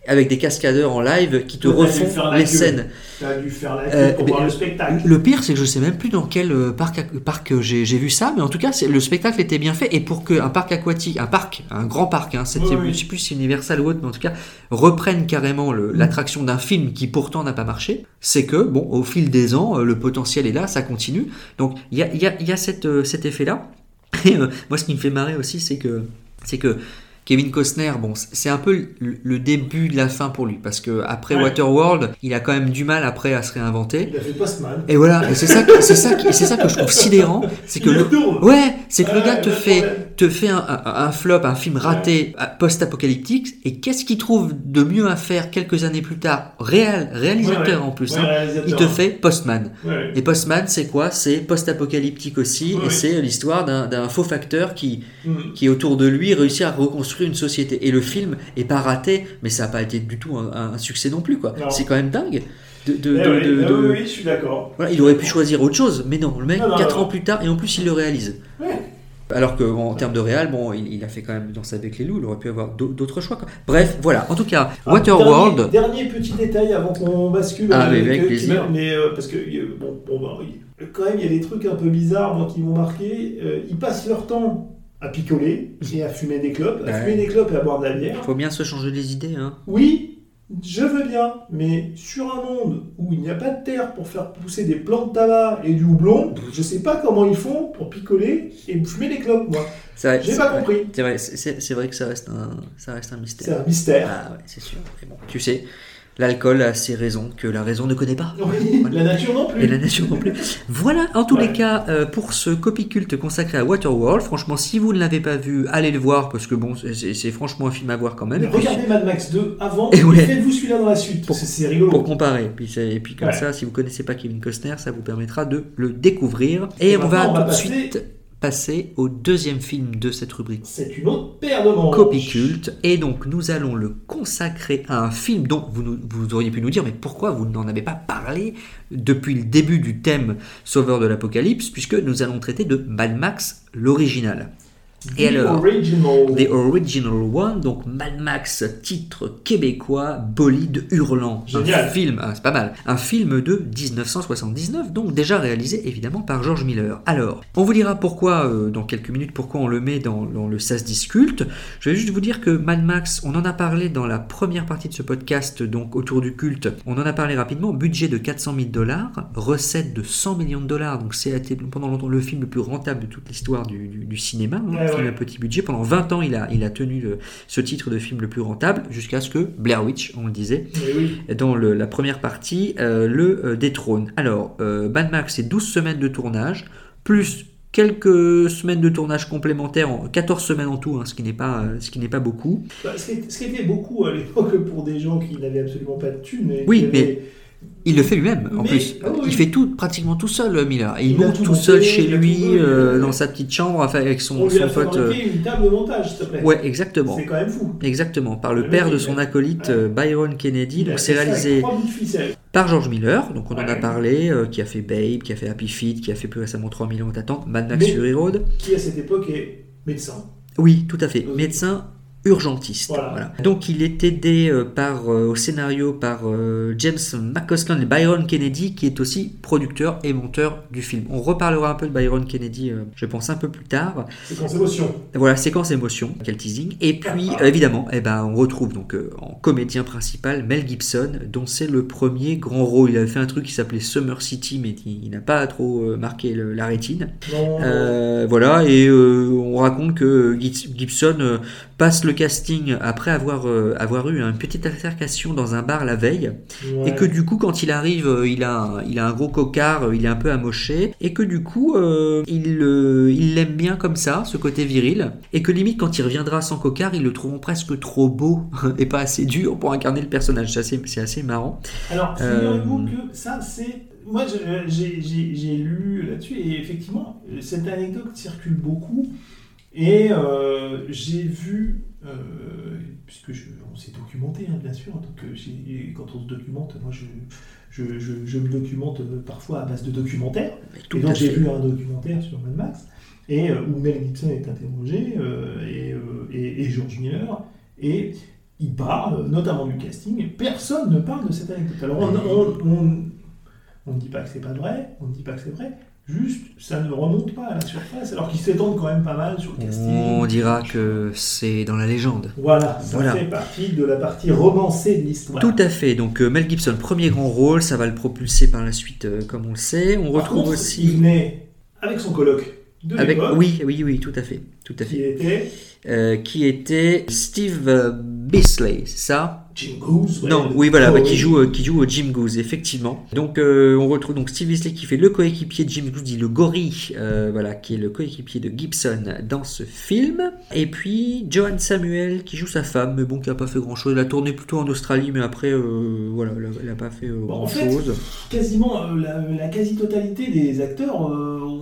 avec des cascadeurs en live qui te refont les scènes. T'as dû faire la Euh, pour mais- voir le spectacle. Le pire, c'est que je sais même plus dans quel euh, parc, parc j'ai vu ça, mais en tout cas, le spectacle était bien fait. Et pour qu'un parc aquatique, un parc, un grand parc, hein, c'était, Oui, oui. je sais plus si Universal ou autre, mais en tout cas, reprenne carrément Mm. l'attraction d'un film qui pourtant n'a pas marché, c'est que, bon, au fil des ans, euh, le potentiel est là, ça continue. Donc, il y a, y a- y a cette, euh, cet effet-là. Et euh, moi, ce qui me fait marrer aussi, c'est que, c'est que Kevin Costner, bon, c'est un peu le, le début de la fin pour lui, parce que après Ouais. Waterworld, il a quand même du mal après à se réinventer. Il a fait Postman. Et voilà, et c'est ça, que- c'est ça, c'est ça que je trouve sidérant, c'est que Il le, ouais, c'est que le gars te fait, problème. te fait un, un- un flop, un film raté, euh, post-apocalyptique, et qu'est-ce qu'il trouve de mieux à faire quelques années plus tard, réel, réalisateur Ouais, ouais. en plus, Ouais, hein, réalisateur. il te fait Postman. Et Postman, c'est quoi? C'est post-apocalyptique aussi, Ouais, et c'est l'histoire d'un d'un faux facteur qui, Mm. qui autour de lui réussit à reconstruire une société. Et le film est pas raté, mais ça n'a pas été du tout un, un succès non plus, quoi. C'est quand même dingue. De, de- Eh de- oui, de- eh oui, oui, je suis d'accord. voilà, il aurait pu choisir autre chose, mais non, le mec, Non, non, 4 non. ans plus tard, et en plus il le réalise. Ouais. Alors que bon, en termes de réal, bon, il, il a fait quand même Danse avec les loups, il aurait pu avoir d'au- d'autres choix. quoi. Bref, voilà. En tout cas, Ah, Waterworld. Dernier, dernier petit détail avant qu'on bascule. Ah, euh, mais avec que- plaisir. Mais, euh, parce que euh, bon, bon, bah, quand même, il y a des trucs un peu bizarres, moi, qui m'ont marqué. Euh, ils passent leur temps à picoler et à fumer des clopes, à Ouais. fumer des clopes et à boire de la bière. Faut bien se changer les idées, hein. Oui, je veux bien, mais sur un monde où il n'y a pas de terre pour faire pousser des plants de tabac et du houblon, je sais pas comment ils font pour picoler et fumer des clopes, moi. J'ai pas vrai. compris. C'est vrai, c'est vrai que ça reste un, ça reste un mystère. C'est un mystère. Ah ouais, c'est sûr. Mais bon, tu sais, l'alcool a ses raisons que la raison ne connaît pas. Oui, la nature non plus. Et la nature non plus. Voilà, en tous les cas, euh, pour ce copie culte consacré à Waterworld, franchement, si vous ne l'avez pas vu, allez le voir, parce que bon, c'est- franchement un film à voir quand même. Mais Et puis, regardez Mad Max 2 avant, Et et, ouais. faites-vous celui-là dans la suite, parce que c'est rigolo. pour comparer. Puis et puis comme Ouais. ça, si vous connaissez pas Kevin Costner, ça vous permettra de le découvrir. Et, Et on va on va tout de suite passer au deuxième film de cette rubrique. C'est une autre paire de manches. Copie culte. Et donc, nous allons le consacrer à un film dont vous, vous auriez pu nous dire, mais pourquoi vous n'en avez pas parlé depuis le début du thème Sauveur de l'Apocalypse, puisque nous allons traiter de Mad Max, l'original. Et The alors, Original. The Original One, donc Mad Max, titre québécois, bolide hurlant. Génial. Un film, ah, c'est pas mal. Un film de 1979, donc déjà réalisé évidemment par George Miller. Alors, on vous dira pourquoi, euh, dans quelques minutes, pourquoi on le met dans, dans le SAS Disculte. Je vais juste vous dire que Mad Max, on en a parlé dans la première partie de ce podcast, donc autour du culte. On en a parlé rapidement. Budget de 400 000 dollars, recette de 100 millions de dollars, donc c'est pendant longtemps le film le plus rentable de toute l'histoire du, du- du cinéma. hein. Ouais, À petit budget. Pendant 20 ans, il a, il a tenu le- ce titre de film le plus rentable, jusqu'à ce que Blair Witch, on le disait, oui. dans le- la première partie, euh, le euh, détrône. Alors, euh, Mad Max, c'est 12 semaines de tournage, plus quelques semaines de tournage complémentaires, en 14 semaines en tout, hein, ce qui n'est pas, euh, ce qui n'est pas beaucoup. Bah, ce, qui, était beaucoup à l'époque pour des gens qui n'avaient absolument pas de thunes. et Oui, qui mais Il le fait lui-même, en Mais- plus. ah oui. Il fait tout, pratiquement tout seul, Miller. Et il, Il a monte tout seul chez a lui, tout euh, dans sa petite chambre, enfin, avec son, on lui a son pote. euh, fabriqué une table de montage, s'il te plaît. Ouais, exactement. C'est quand même fou. Exactement, par le Le père de son a- acolyte ouais. euh, Byron Kennedy. Il a Donc c'est réalisé par George Miller, donc on en a parlé, euh, qui a fait Babe, qui a fait Happy Feet, qui a fait plus récemment 3 millions d'attentes, Mad Max Fury Road. qui à cette époque est médecin. Oui, tout à fait. Médecin urgentiste. Voilà. voilà. Donc il est aidé euh, par, euh, au scénario par euh, James McCausland et Byron Kennedy, qui est aussi producteur et monteur du film. On reparlera un peu de Byron Kennedy, je pense, un peu plus tard. Quand émotion. Voilà, séquence émotion, quel teasing. Et puis, euh, évidemment, eh ben, on retrouve donc en comédien principal Mel Gibson, dont c'est le premier grand rôle. Il avait fait un truc qui s'appelait Summer City, mais il, il n'a pas trop marqué le- la rétine. Non, voilà, et on raconte que Gib- Gibson passe le casting après avoir, euh, avoir eu une petite altercation dans un bar la veille, ouais. et que du coup, quand il arrive, euh, il a, un- il a un gros cocard, euh, il est un peu amoché, et que du coup, euh, il euh, il l'aime bien comme ça, ce côté viril, et que limite, quand il reviendra sans cocard, ils le trouveront presque trop beau [LAUGHS] et pas assez dur pour incarner le personnage. C'est assez, c'est assez marrant. Alors, figurez-vous que ça, c'est. Moi, j'ai lu là-dessus, et effectivement, cette anecdote circule beaucoup. Et euh, j'ai vu, euh, puisque je, on s'est documenté, hein, bien sûr, donc euh, quand on se documente, moi je, je, je- je me documente parfois à base de documentaires. Et donc j'ai vu un documentaire sur Mad Max, et, euh, où Mel Gibson est interrogé, euh, et, euh, et, et George Miller, et il parle notamment du casting. Personne ne parle de cette anecdote. Alors on, on, on- on ne dit pas que c'est pas vrai, on ne dit pas que c'est vrai, juste ça ne remonte pas à la surface, alors qu'ils s'étendent quand même pas mal sur le casting. On dira que c'est dans la légende. Voilà, ça Voilà. fait partie de la partie romancée de l'histoire. Tout à fait. Donc euh, Mel Gibson, premier grand rôle, ça va le propulser par la suite, euh, comme on le sait. On Par retrouve contre, il aussi venait avec son colloque de avec oui, oui, oui, tout à fait, tout à qui fait. était Euh, qui était Steve Bisley, c'est ça? Jim Goose. ouais, Non, oui, voilà, oh, bah, qui joue, euh, qui joue au Jim Goose, effectivement. Donc, euh, on retrouve donc Steve Bisley qui fait le coéquipier de Jim Goose, dit le gorille, euh, voilà, qui est le coéquipier de Gibson dans ce film. Et puis Joan Samuel qui joue sa femme, mais bon, qui a pas fait grand chose. Elle a tourné plutôt en Australie, mais après, voilà, elle a, elle a pas fait euh, Bon, en fait, quasiment la, la quasi-totalité des acteurs ont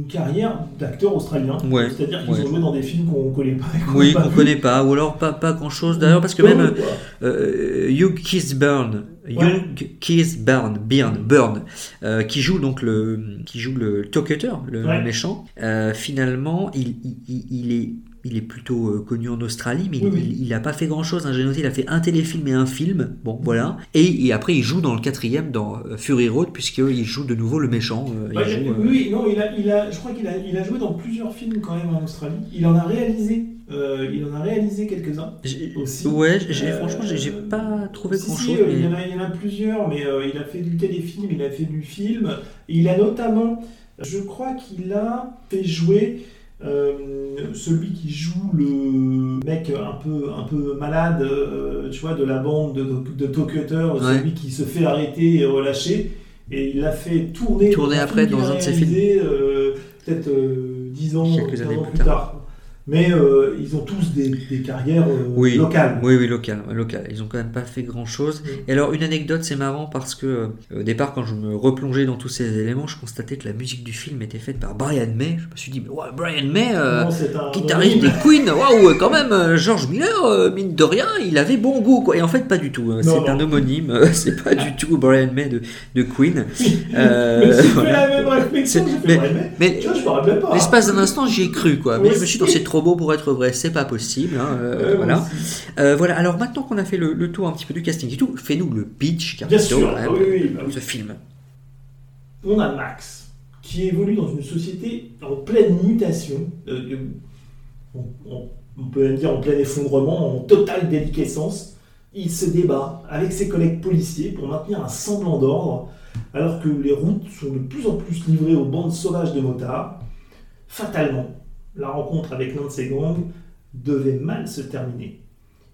une carrière d'acteurs australiens. Ouais, C'est-à-dire qu'ils ouais. ont joué dans des films qu'on connaît pas. qu'on Oui, qu'on connaît pas, ou alors pas, pas grand chose d'ailleurs, parce que même quoi. euh, Hugh Keithburn, Ouais. Hugh Keithburn, Byrne, Burn, euh, qui joue donc le, qui joue le Talkator, le Ouais. méchant, euh, finalement, il, il- il est il est plutôt euh, connu en Australie, mais Oui, il- oui. n'a pas fait grand chose. J'ai noté, il a fait un téléfilm et un film. Bon, voilà. Et, et après, il joue dans le quatrième, dans euh, Fury Road, puisqu'il joue de nouveau le méchant. euh, il Ouais, joue, euh, oui, non, il a, il a, je crois qu'il a, il a joué dans plusieurs films quand même en Australie. Il en a réalisé, euh, il en a réalisé quelques-uns aussi. Ouais, Euh, franchement, j'ai pas trouvé Si, grand si, chose. euh, il, y en a, il y en a plusieurs, mais euh, il a fait du téléfilm, il a fait du film. Et il a notamment, je crois qu'il a fait jouer euh, celui qui joue le mec un peu, un peu malade, euh, tu vois, de la bande de, de Ouais. celui qui se fait arrêter et relâcher. Et il l'a fait tourner, Tourner après dans un de ses réalisé, euh, Peut-être euh, 10 ans, Quelques 15 années ans plus plus tard. tard. Mais euh, ils ont tous des, des carrières euh, oui, locales. Oui, oui, local, local. Ils ont quand même pas fait grand chose. Et alors, une anecdote, c'est marrant parce que euh, au départ, quand je me replongeais dans tous ces éléments, je constatais que la musique du film était faite par Brian May. Je me suis dit, mais Brian May, Non, guitariste des. Queen, waouh, quand même, George Miller, mine de rien, il avait bon goût, quoi. Et en fait, pas du tout. hein. C'est un homonyme, c'est pas du tout Brian May de, de Queen. [LAUGHS] Mais j'ai fait voilà. la même réflexion, C'est- j'ai fait, mais- ouais, mais, mais- tu vois, je me rappelais pas. L'espace d'un instant, j'y ai cru, quoi. Mais je me suis dit, c'est trop beau pour être vrai, c'est pas possible. hein, euh, voilà. Euh, voilà. Alors maintenant qu'on a fait le, le tour un petit peu du casting et tout, fais-nous le pitch, Bien Carlito, sûr, oui, oui, bah oui. ce film. On a Max, qui évolue dans une société en pleine mutation, euh, on, on- on peut même dire en plein effondrement, en totale déliquescence. Il se débat avec ses collègues policiers pour maintenir un semblant d'ordre, alors que les routes sont de plus en plus livrées aux bandes sauvages de motards. Fatalement, la rencontre avec l'un de ces gangs devait mal se terminer.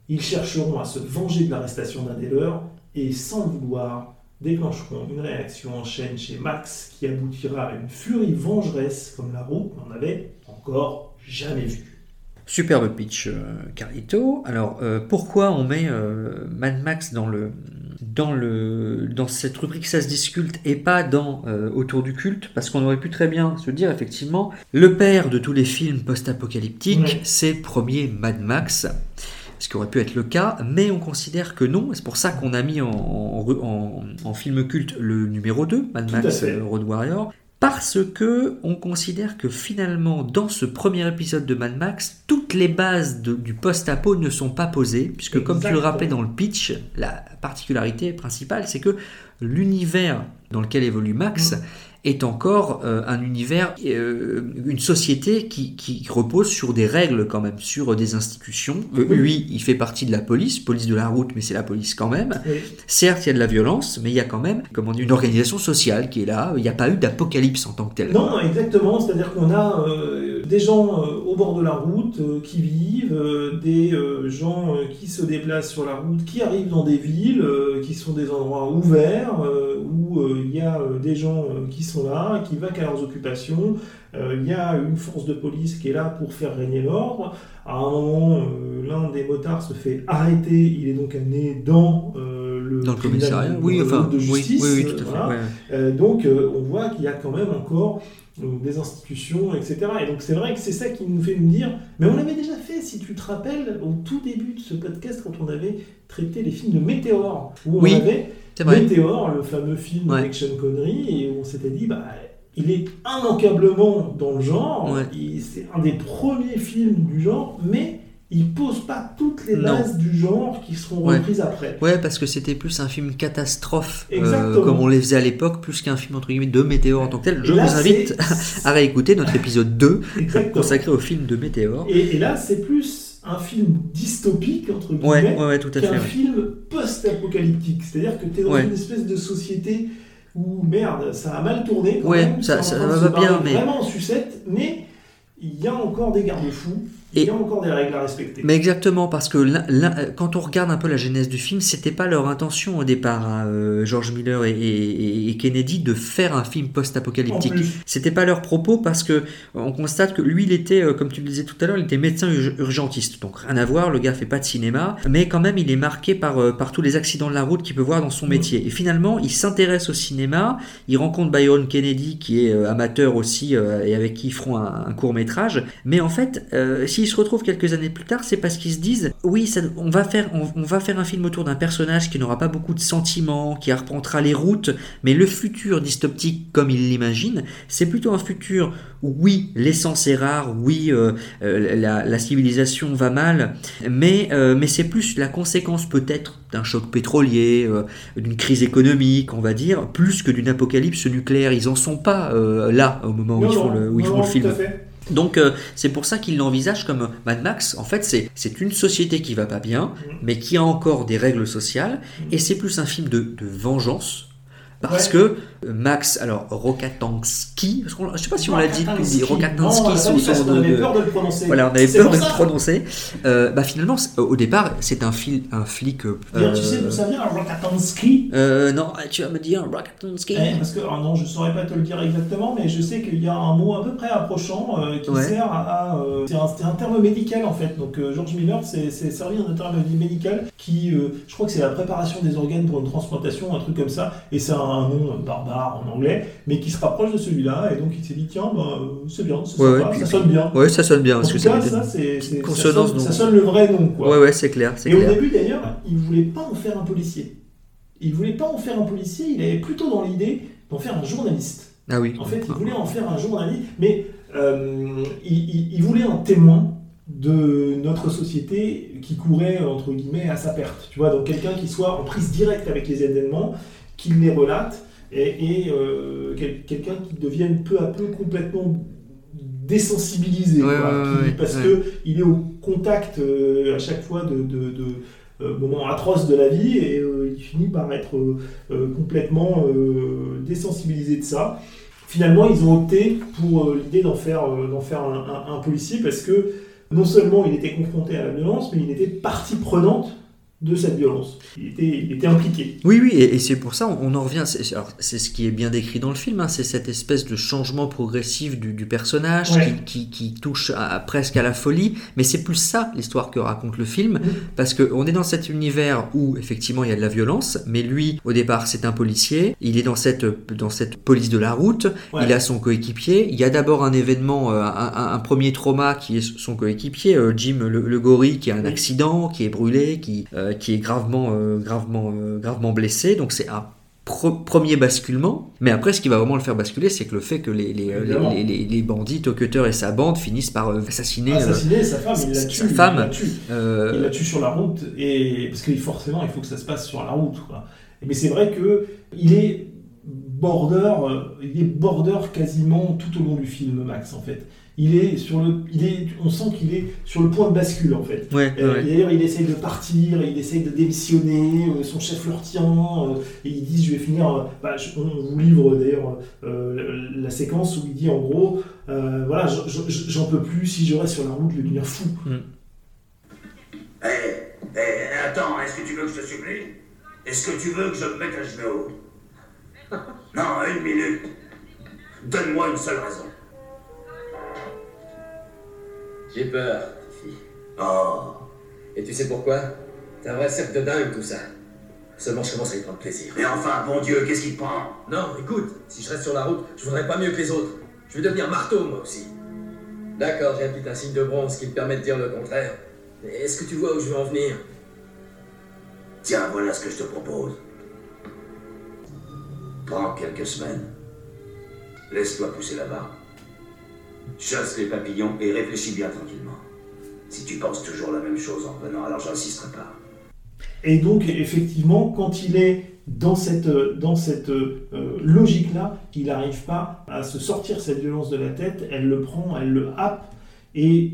Ils chercheront à se venger de l'arrestation d'un des leurs et, sans le vouloir, déclencheront une réaction en chaîne chez Max qui aboutira à une furie vengeresse comme la route n'en avait encore jamais vu. Superbe pitch, euh, Carlito. Alors, euh, pourquoi on met euh, Mad Max dans, le, dans, le, dans cette rubrique Ça se disculte et pas dans Autour du culte Parce qu'on aurait pu très bien se dire, effectivement, le père de tous les films post-apocalyptiques, c'est le premier Mad Max ce qui aurait pu être le cas, mais on considère que non, c'est pour ça qu'on a mis en, en, en, film culte le numéro 2, Mad Max Road Warrior, parce que on considère que finalement dans ce premier épisode de Mad Max, toutes les bases du post-apo ne sont pas posées, puisque comme tu le rappelais dans le pitch, la particularité principale c'est que l'univers dans lequel évolue Max mm est encore euh, un univers, euh, une société qui, qui, repose sur des règles quand même, sur des institutions. Euh, lui, il fait partie de la police, police de la route, mais c'est la police quand même. Certes, il y a de la violence, mais il y a quand même, comme on dit, une organisation sociale qui est là. Il n'y a pas eu d'apocalypse en tant que tel. Non, exactement. C'est-à-dire qu'on a des gens au bord de la route qui vivent, des gens qui se déplacent sur la route, qui arrivent dans des villes, qui sont des endroits ouverts, où il y a des gens qui sont là, qui vaquent à leurs occupations. Euh, il y a une force de police qui est là pour faire régner l'ordre. À un moment, euh, l'un des motards se fait arrêter. Il est donc amené dans euh, le, dans le commissariat, oui, enfin, de justice. Oui, oui, tout à fait. donc, on voit qu'il y a quand même encore des institutions, etc. Et donc c'est vrai que c'est ça qui nous fait nous dire, mais on l'avait déjà fait, si tu te rappelles, au tout début de ce podcast, quand on avait traité les films de Météor, où on avait Météor, le fameux film avec Sean Connery, et on s'était dit, bah, il est immanquablement dans le genre, c'est un des premiers films du genre, mais il pose pas toutes les bases du genre qui seront reprises après. Ouais, parce que c'était plus un film catastrophe, euh, comme on les faisait à l'époque, plus qu'un film entre guillemets de Météor en tant que tel. Je vous invite [LAUGHS] à réécouter notre épisode 2 consacré au film de Météor. Et, et là, c'est plus un film dystopique, entre guillemets, qu'un film post-apocalyptique. C'est-à-dire que tu es dans une espèce de société où, merde, ça a mal tourné. Quand même, ça, ça, va bien, mais. Vraiment en sucette, mais il y a encore des garde-fous il y a encore des règles à respecter. Mais exactement, parce que quand on regarde un peu la genèse du film, c'était pas leur intention au départ, hein, euh, George Miller et, Kennedy, de faire un film post-apocalyptique. C'était pas leur propos parce que on constate que lui, il était, euh, comme tu le disais tout à l'heure, il était médecin urgentiste. Donc rien à voir, le gars fait pas de cinéma, mais quand même, il est marqué par, euh, par tous les accidents de la route qu'il peut voir dans son métier. Et finalement, il s'intéresse au cinéma, il rencontre Byron Kennedy, qui est amateur aussi et avec qui ils feront un, court métrage. Mais en fait, si se retrouvent quelques années plus tard, c'est parce qu'ils se disent oui, on, va faire, on, va faire un film autour d'un personnage qui n'aura pas beaucoup de sentiments, qui arpentera les routes, mais le futur dystoptique comme il l'imagine, c'est plutôt un futur où oui, l'essence est rare, oui, euh, euh, la, civilisation va mal, mais, euh, mais c'est plus la conséquence peut-être d'un choc pétrolier, d'une crise économique, on va dire, plus que d'une apocalypse nucléaire. Ils en sont pas là au moment où ils font le, où ils font le film. Donc euh, c'est pour ça qu'il l'envisage comme Mad Max. En fait, c'est une société qui va pas bien, mhm. mais qui a encore des règles sociales, et c'est plus un film de, de vengeance parce que euh, Max, alors Rokatansky, je sais pas si on l'a dit Rokatansky, son, on avait peur de le prononcer. Voilà, on avait peur de le prononcer. Euh, bah finalement, au départ, c'est un, fil, un flic. Euh, tu sais d'où ça vient, Rokatansky euh, Non, tu vas me dire Rokatansky. Eh, parce que, ah non, je saurais pas te le dire exactement, mais je sais qu'il y a un mot à peu près approchant qui sert à. c'est, un, un, terme médical en fait. Donc George Miller s'est servi d'un terme médical qui, je crois que c'est la préparation des organes pour une transplantation, un truc comme ça, et c'est un un nom barbare en anglais, mais qui se rapproche de celui-là, et donc il s'est dit tiens, bah, c'est bien, ça sonne bien. Ouais, ça sonne bien. En tout cas, ça, c'est, consonance, ça, sonne, le vrai nom. Quoi. Ouais, ouais, c'est clair. et au début, d'ailleurs, il voulait pas en faire un policier. Il voulait pas en faire un policier, il avait plutôt dans l'idée d'en faire un journaliste. Ah oui. En fait, il voulait en faire un journaliste, mais euh, il, voulait un témoin de notre société qui courait entre guillemets à sa perte. Tu vois, donc quelqu'un qui soit en prise directe avec les événements qu'il les relate et, euh, quelqu'un qui devienne peu à peu complètement désensibilisé parce que il est au contact euh, à chaque fois de, euh, moments atroces de la vie et il finit par être complètement désensibilisé de ça. Finalement, ils ont opté pour l'idée d'en faire, d'en faire un, un- un policier parce que non seulement il était confronté à la violence, mais il était partie prenante de cette violence. Il était, il était impliqué. Oui, oui, et, et c'est pour ça, on, on en revient, c'est ce qui est bien décrit dans le film, hein, c'est cette espèce de changement progressif du, du personnage Ouais. qui, qui- qui touche à- presque à la folie, mais c'est plus ça l'histoire que raconte le film, parce qu'on est dans cet univers où effectivement il y a de la violence, mais lui, au départ, c'est un policier, il est dans cette, dans cette police de la route, Ouais. il a son coéquipier, il y a d'abord un événement, euh, un premier trauma qui est son coéquipier, euh, Jim le, le gorille, qui a un accident, qui est brûlé, qui, euh, qui est gravement, euh, gravement, euh, gravement blessé, donc c'est un premier basculement, mais après ce qui va vraiment le faire basculer, c'est que le fait que les, les, euh, les, les- les bandits, Tucker et sa bande finissent par euh, assassiner, euh, Assassiner sa femme, il la tue. sa femme. Il la tue. Euh, Il la tue sur la route, et parce que forcément, il faut que ça se passe sur la route. quoi. Mais c'est vrai que il est border, euh, il est border quasiment tout au long du film, Max, en fait. Il est sur le, il est, on sent qu'il est sur le point de bascule, en fait. Ouais, Euh, ouais. D'ailleurs, il essaye de partir, il essaye de démissionner, euh, son chef le retient, euh, et il dit, je vais finir, euh, bah, je- on vous livre d'ailleurs euh, la, la séquence où il dit, en gros, euh, voilà, je- je- j'en peux plus, si je reste sur la route, je vais devenir fou. Hé, hé, attends, est-ce que tu veux que je te supplie Est-ce que tu veux que je me mette à genoux? Non, une minute. Donne-moi une seule raison. J'ai peur, fille. Oh. Et tu sais pourquoi? C'est un vrai cercle de dingue tout ça. Seulement je commence à y prendre plaisir. Mais enfin, bon Dieu, qu'est-ce qui te prend? Non, écoute, si je reste sur la route, je voudrais pas mieux que les autres. Je veux devenir marteau moi aussi. D'accord, j'ai un petit insigne de bronze qui me permet de dire le contraire. Mais est-ce que tu vois où je veux en venir? Tiens, voilà ce que je te propose. Prends quelques semaines. Laisse-toi pousser la barbe. Chasse les papillons et réfléchis bien tranquillement. Si tu penses toujours la même chose en revenant, alors j'insisterai pas. Et donc, effectivement, quand il est dans cette, dans cette euh, logique-là, il n'arrive pas à se sortir cette violence de la tête, elle le prend, elle le happe, et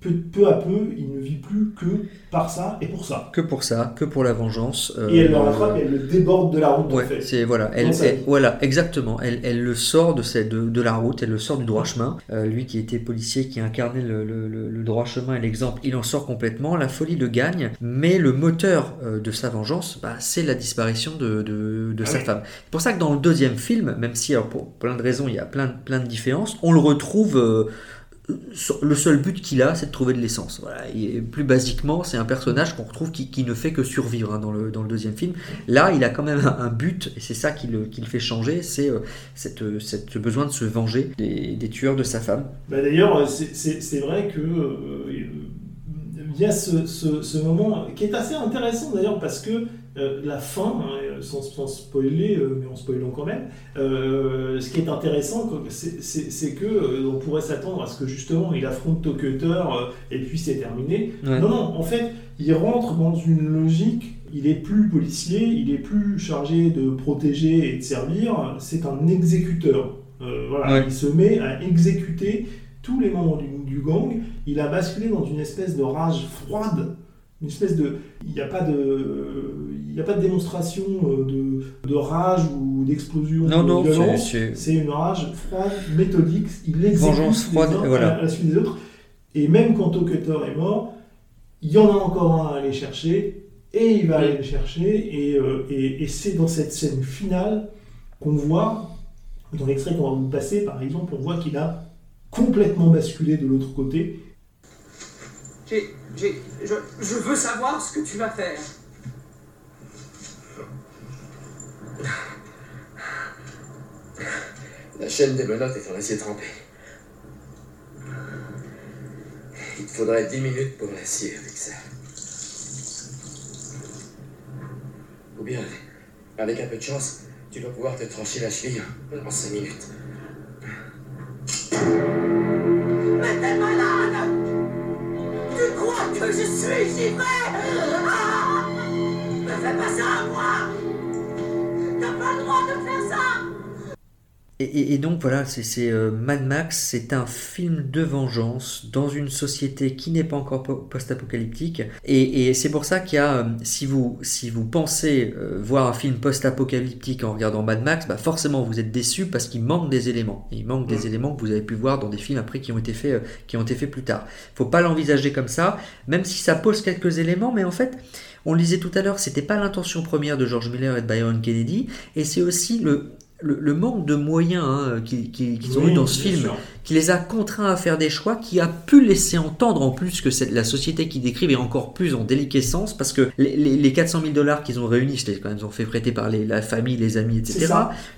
peu, peu à peu, il ne vit plus que par ça et pour ça. Que pour ça, que pour la vengeance. euh, Et elle le rattrape et elle le déborde de la route, Ouais, en fait. c'est voilà, elle, voilà, exactement. Elle, elle le sort de, cette, de, de la route, elle le sort du droit chemin. Euh, lui qui était policier, qui incarnait le, le- le- le droit chemin et l'exemple, il en sort complètement. La folie le gagne, mais le moteur euh, de sa vengeance, bah, c'est la disparition de, de, de Ah sa oui. femme. C'est pour ça que dans le deuxième film, même si alors, pour plein de raisons il y a plein, plein de différences, on le retrouve. Euh, le seul but qu'il a, c'est de trouver de l'essence. Voilà. Plus basiquement, c'est un personnage qu'on retrouve qui, qui ne fait que survivre hein, dans, le, dans le deuxième film. Là, il a quand même un, but, et c'est ça qui le, qui le fait changer, c'est euh, cette, euh, besoin de se venger des, des tueurs de sa femme. Bah, D'ailleurs, c'est- c'est vrai que euh, il y a ce- ce moment qui est assez intéressant d'ailleurs parce que euh, la fin, hein, sans, sans spoiler, euh, mais en spoilant quand même, euh, ce qui est intéressant, c'est- que euh, on pourrait s'attendre à ce que justement il affronte Tokutter euh, et puis c'est terminé. Ouais. Non, non, en fait, il rentre dans une logique. Il est plus policier, il est plus chargé de protéger et de servir. C'est un exécuteur. Euh, voilà, Ouais. il se met à exécuter tous les membres du, du gang. Il a basculé dans une espèce de rage froide, une espèce de, il n'y a pas de, n'y a pas de démonstration euh, de, de rage ou d'explosion Non, de non, violence. c'est- une rage froide, méthodique. Il exécute Vengeance les froide, uns voilà. à la suite des autres. Et même quand Cutter est mort, il y en a encore un à aller chercher, et il va aller le chercher, et, euh, et, et c'est dans cette scène finale qu'on voit, dans l'extrait qu'on va vous passer par exemple, on voit qu'il a complètement basculé de l'autre côté. J'ai. J'ai. Je, je veux savoir ce que tu vas faire. La chaîne des menottes est en acier trempé. Il te faudrait 10 minutes pour l'acier avec ça. Ou bien, avec un peu de chance, tu vas pouvoir te trancher la cheville en 5 minutes. Mais t'es malade Tu crois que je suis givré ah Ne fais pas ça à moi pas le droit de faire ça Et, et- et donc voilà, c'est euh, Mad Max, c'est un film de vengeance dans une société qui n'est pas encore po- post-apocalyptique. Et, et c'est pour ça qu'il y a, euh, si vous, si vous pensez euh, voir un film post-apocalyptique en regardant Mad Max, bah forcément vous êtes déçu parce qu'il manque des éléments. Et il manque des éléments que vous avez pu voir dans des films après qui ont été faits, euh, qui ont été faits plus tard. Faut pas l'envisager comme ça, même si ça pose quelques éléments, mais en fait, on le disait tout à l'heure, c'était pas l'intention première de George Miller et de Byron Kennedy, et c'est aussi le, le, le manque de moyens hein, qu'ils ont Oui, eu dans ce film sûr. qui les a contraints à faire des choix, qui a pu laisser entendre en plus que cette, la société qu'ils décrivent est encore plus en déliquescence, parce que les, les, les 400 000 dollars qu'ils ont réunis, c'était quand même ils ont fait prêter par les, la famille, les amis, etc.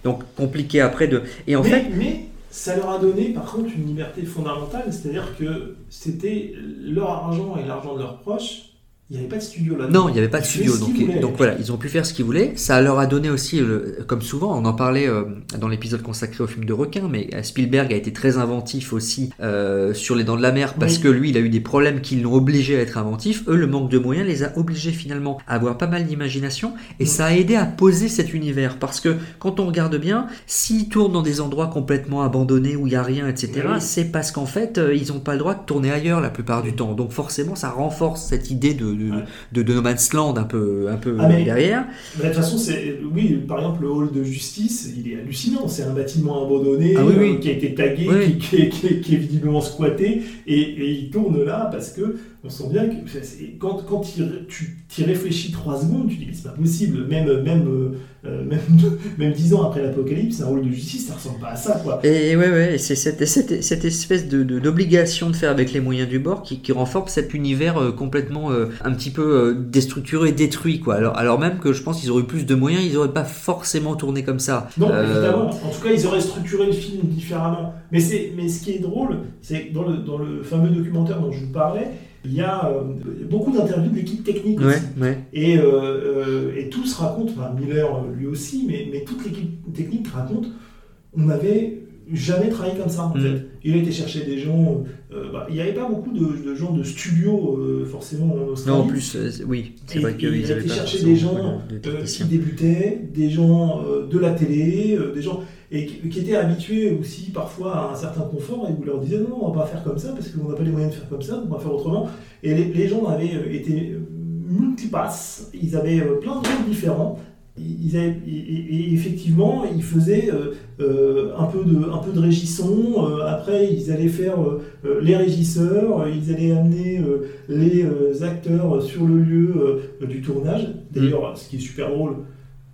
Donc compliqué après de... Et en mais, fait... mais ça leur a donné par contre une liberté fondamentale, c'est-à-dire que c'était leur argent et l'argent de leurs proches. Il n'y avait pas de studio là. Non, il n'y avait pas de studio, donc, qu'ils voulaient. donc voilà, ils ont pu faire ce qu'ils voulaient. Ça leur a donné aussi, le- comme souvent, on en parlait euh, dans l'épisode consacré au film de requin, mais euh, Spielberg a été très inventif aussi euh, sur Les Dents de la Mer, parce Oui. que lui, il a eu des problèmes qui l'ont obligé à être inventif. Eux, le manque de moyens les a obligés finalement à avoir pas mal d'imagination, et ça a aidé à poser cet univers, parce que quand on regarde bien, s'ils tournent dans des endroits complètement abandonnés où il n'y a rien, etc., Oui. c'est parce qu'en fait, ils n'ont pas le droit de tourner ailleurs la plupart du temps. Donc forcément, ça renforce cette idée de, de, de, de No Man's Land un peu, un peu Ah, mais- derrière. Mais de toute façon, c'est oui, par exemple, le hall de justice, il est hallucinant. C'est un bâtiment abandonné Ah oui, oui. euh, qui a été tagué, Oui. qui, qui est, qui est- qui est visiblement squatté, et, et il tourne là parce que on sent bien que quand, quand tu y réfléchis trois secondes, tu dis mais c'est pas possible. Même même euh, même même dix ans après l'apocalypse, un hall de justice, ça ressemble pas à ça, quoi. Et ouais, ouais, c'est cette, cette, cette espèce de, d'obligation de faire avec les moyens du bord qui, qui renforce cet univers euh, complètement euh, un petit peu déstructuré, détruit, quoi. Alors, alors même que je pense qu'ils auraient eu plus de moyens, ils auraient pas forcément tourné comme ça. Non, évidemment. En tout cas, ils auraient structuré le film différemment. Mais, c'est, mais ce qui est drôle, c'est que dans le, dans le fameux documentaire dont je vous parlais, il y a euh, beaucoup d'interviews de l'équipe technique Ouais, aussi. ouais. Et, euh, euh, et tous racontent, enfin Miller lui aussi, mais, mais toute l'équipe technique raconte, on n'avait jamais travaillé comme ça en Mm. fait. Il a été chercher des gens, euh, bah, il n'y avait pas beaucoup de, de gens de studio euh, forcément en Australie. Non, en plus, euh, oui, c'est vrai il qu'ils a avaient été chercher des gens euh, qui débutaient, des gens euh, de la télé, euh, des gens et qui, qui étaient habitués aussi parfois à un certain confort et vous leur disiez non, on va pas faire comme ça parce qu'on n'a pas les moyens de faire comme ça, on va faire autrement. Et les, les gens avaient euh, été euh, multipasses, ils avaient euh, plein de rôles différents. Ils avaient- et, effectivement, ils faisaient euh, euh, un, peu de, un peu de régisson. euh, après, ils allaient faire euh, les régisseurs. ils allaient amener euh, les acteurs sur le lieu du tournage. D'ailleurs, ce qui est super drôle,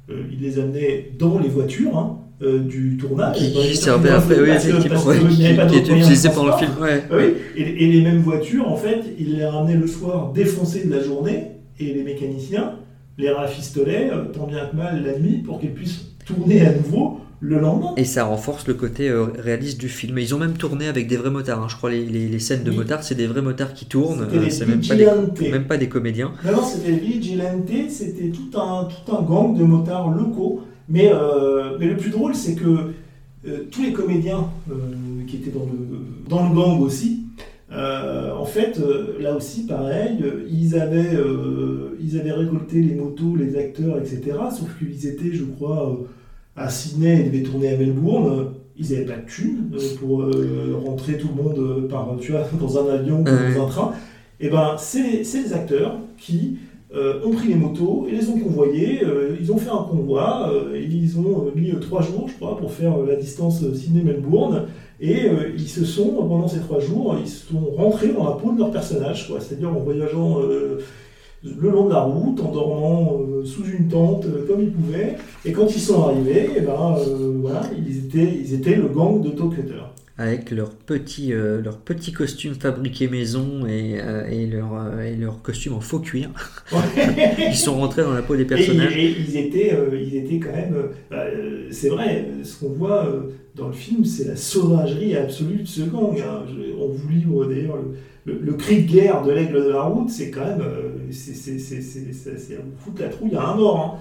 ils les amenaient dans les voitures. hein, du tournage. Qui- servaient après, oui, effectivement, parce ouais, qui- pas de utilisés pendant le film, ouais. Oui, et, et les mêmes voitures, en fait, ils les ramenaient le soir défoncées de la journée, et les mécaniciens les rafistolaient euh, tant bien que mal la nuit pour qu'ils puissent tourner à nouveau le lendemain. Et ça renforce le côté euh, réaliste du film. Et ils ont même tourné avec des vrais motards. hein. Je crois les, les, les scènes de Oui. motards, c'est des vrais motards qui tournent. Euh, c'est même pas vigilantes. des, même pas des comédiens. Non, non, c'était Vigilante, c'était tout un, tout un gang de motards locaux. Mais, euh, mais le plus drôle, c'est que tous les comédiens qui étaient dans le, dans le gang aussi, euh, en fait, euh, là aussi, pareil, euh, ils avaient, ils avaient récolté les motos, les acteurs, etc. Sauf qu'ils étaient, je crois, à Sydney, ils devaient tourner à Melbourne. Ils n'avaient pas de thunes pour rentrer tout le monde par, tu vois, [LAUGHS] dans un avion ou dans un train. Et ben, c'est les, acteurs qui ont pris les motos et les ont convoyés. ils ont fait un convoi. et ils ont mis trois jours, je crois, pour faire la distance Sydney-Melbourne. Et euh, ils se sont, pendant ces trois jours, ils sont rentrés dans la peau de leur personnage. C'est-à-dire en voyageant euh, le long de la route, en dormant euh, sous une tente comme ils pouvaient. Et quand ils sont arrivés, eh ben, voilà, ils étaient, ils étaient le gang de Toe Cutter. Avec leurs petits, euh, leurs petits costumes fabriqués maison et, euh, et leurs euh, leurs costumes en faux cuir. [LAUGHS] ils sont rentrés dans la peau des personnages. Et, et ils, étaient, ils étaient quand même. bah, c'est vrai, ce qu'on voit dans le film, c'est la sauvagerie absolue de ce gang. hein. Je- on vous livre d'ailleurs le, le- le cri de guerre de l'aigle de la route, c'est quand même. c'est c'est- c'est- vous foutre la trouille à un mort. hein.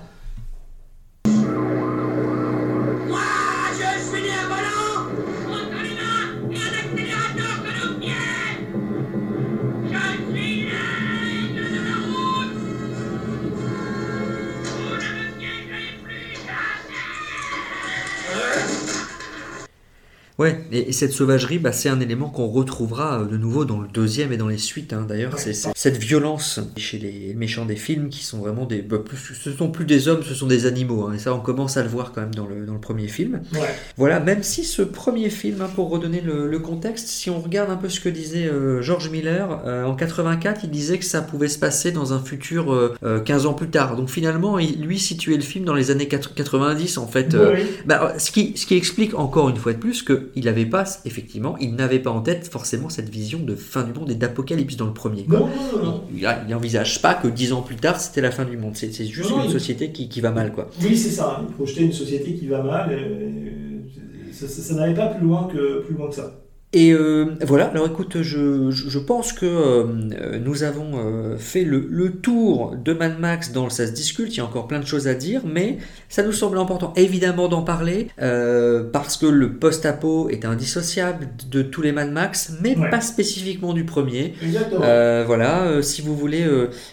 Ouais, et, et cette sauvagerie, bah, c'est un élément qu'on retrouvera euh, de nouveau dans le deuxième et dans les suites. hein. D'ailleurs, c'est c'est cette violence chez les méchants des films qui sont vraiment des. bah, plus, ce sont plus des hommes, ce sont des animaux. hein. et ça, on commence à le voir quand même dans le, dans le premier film. Ouais. Voilà, même si ce premier film, hein, pour redonner le, le contexte, si on regarde un peu ce que disait euh, George Miller, euh, en 84, il disait que ça pouvait se passer dans un futur euh, euh, 15 ans plus tard. Donc finalement, il, lui situait le film dans les années 4- 90, en fait. euh, oui. bah, ce, qui, ce qui explique encore une fois de plus qu'il n'avait pas, effectivement, il n'avait pas en tête forcément cette vision de fin du monde et d'apocalypse dans le premier. quoi. Non, non, non. Il, il n'envisage pas que 10 ans plus tard, c'était la fin du monde. C'est juste une il- société qui, qui va mal, quoi. Oui, c'est ça. hein. Projeter une société qui va mal, euh, ça, ça- ça n'allait pas plus loin que, plus loin que ça. Et euh, voilà, alors écoute, je, je pense que euh, nous avons euh, fait le, le tour de Mad Max dans le Ça se discute, il y a encore plein de choses à dire, mais ça nous semble important évidemment d'en parler, parce que le post-apo est indissociable de tous les Mad Max, mais Ouais. pas spécifiquement du premier. Exactement. Voilà, si vous voulez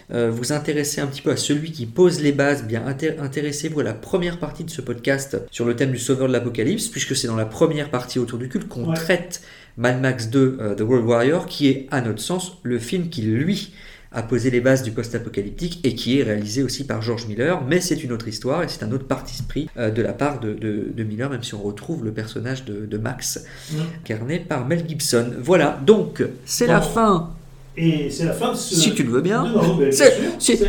vous intéresser un petit peu à celui qui pose les bases, bien inté- intéressez-vous à la première partie de ce podcast sur le thème du sauveur de l'apocalypse, puisque c'est dans la première partie autour du culte qu'on Ouais. traite Mad Max 2 euh, The World Warrior, qui est à notre sens le film qui lui a posé les bases du post-apocalyptique et qui est réalisé aussi par George Miller, mais c'est une autre histoire et c'est un autre parti pris euh, de la part de, de- de Miller, même si on retrouve le personnage de, de Max, Mm. incarné par Mel Gibson. Voilà, donc c'est la fin Et c'est la fin de ce. si tu le veux bien. Mais bien C'est-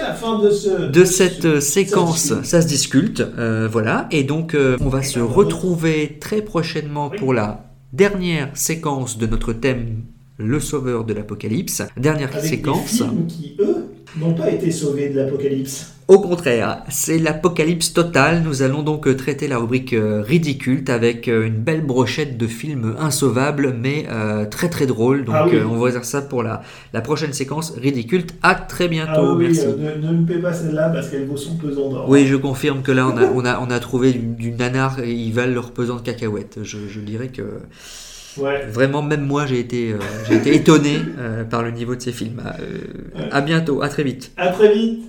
la fin de ce. de cette séquence, ça se discute, euh, voilà, et donc euh, on va se ben, retrouver très prochainement pour la dernière séquence de notre thème, le sauveur de l'apocalypse, dernière Avec séquence. des films qui, eux, n'ont pas été sauvés de l'apocalypse. Au contraire, c'est l'apocalypse totale. Nous allons donc euh, traiter la rubrique euh, ridicule avec euh, une belle brochette de films insauvables, mais euh, très très drôles. Donc Ah oui. euh, on va réserver ça pour la, la prochaine séquence ridicule. À très bientôt, Ah oui, merci. euh, ne, ne loupez pas celle-là parce qu'elle vaut son pesant d'or. Oui, je confirme que là, on a, on a, on a trouvé du, du nanar et ils valent leur pesant de cacahuètes. Je, je dirais que Ouais. vraiment, même moi, j'ai été, euh, j'ai été étonné euh, par le niveau de ces films. Euh, À bientôt, à très vite. À très vite.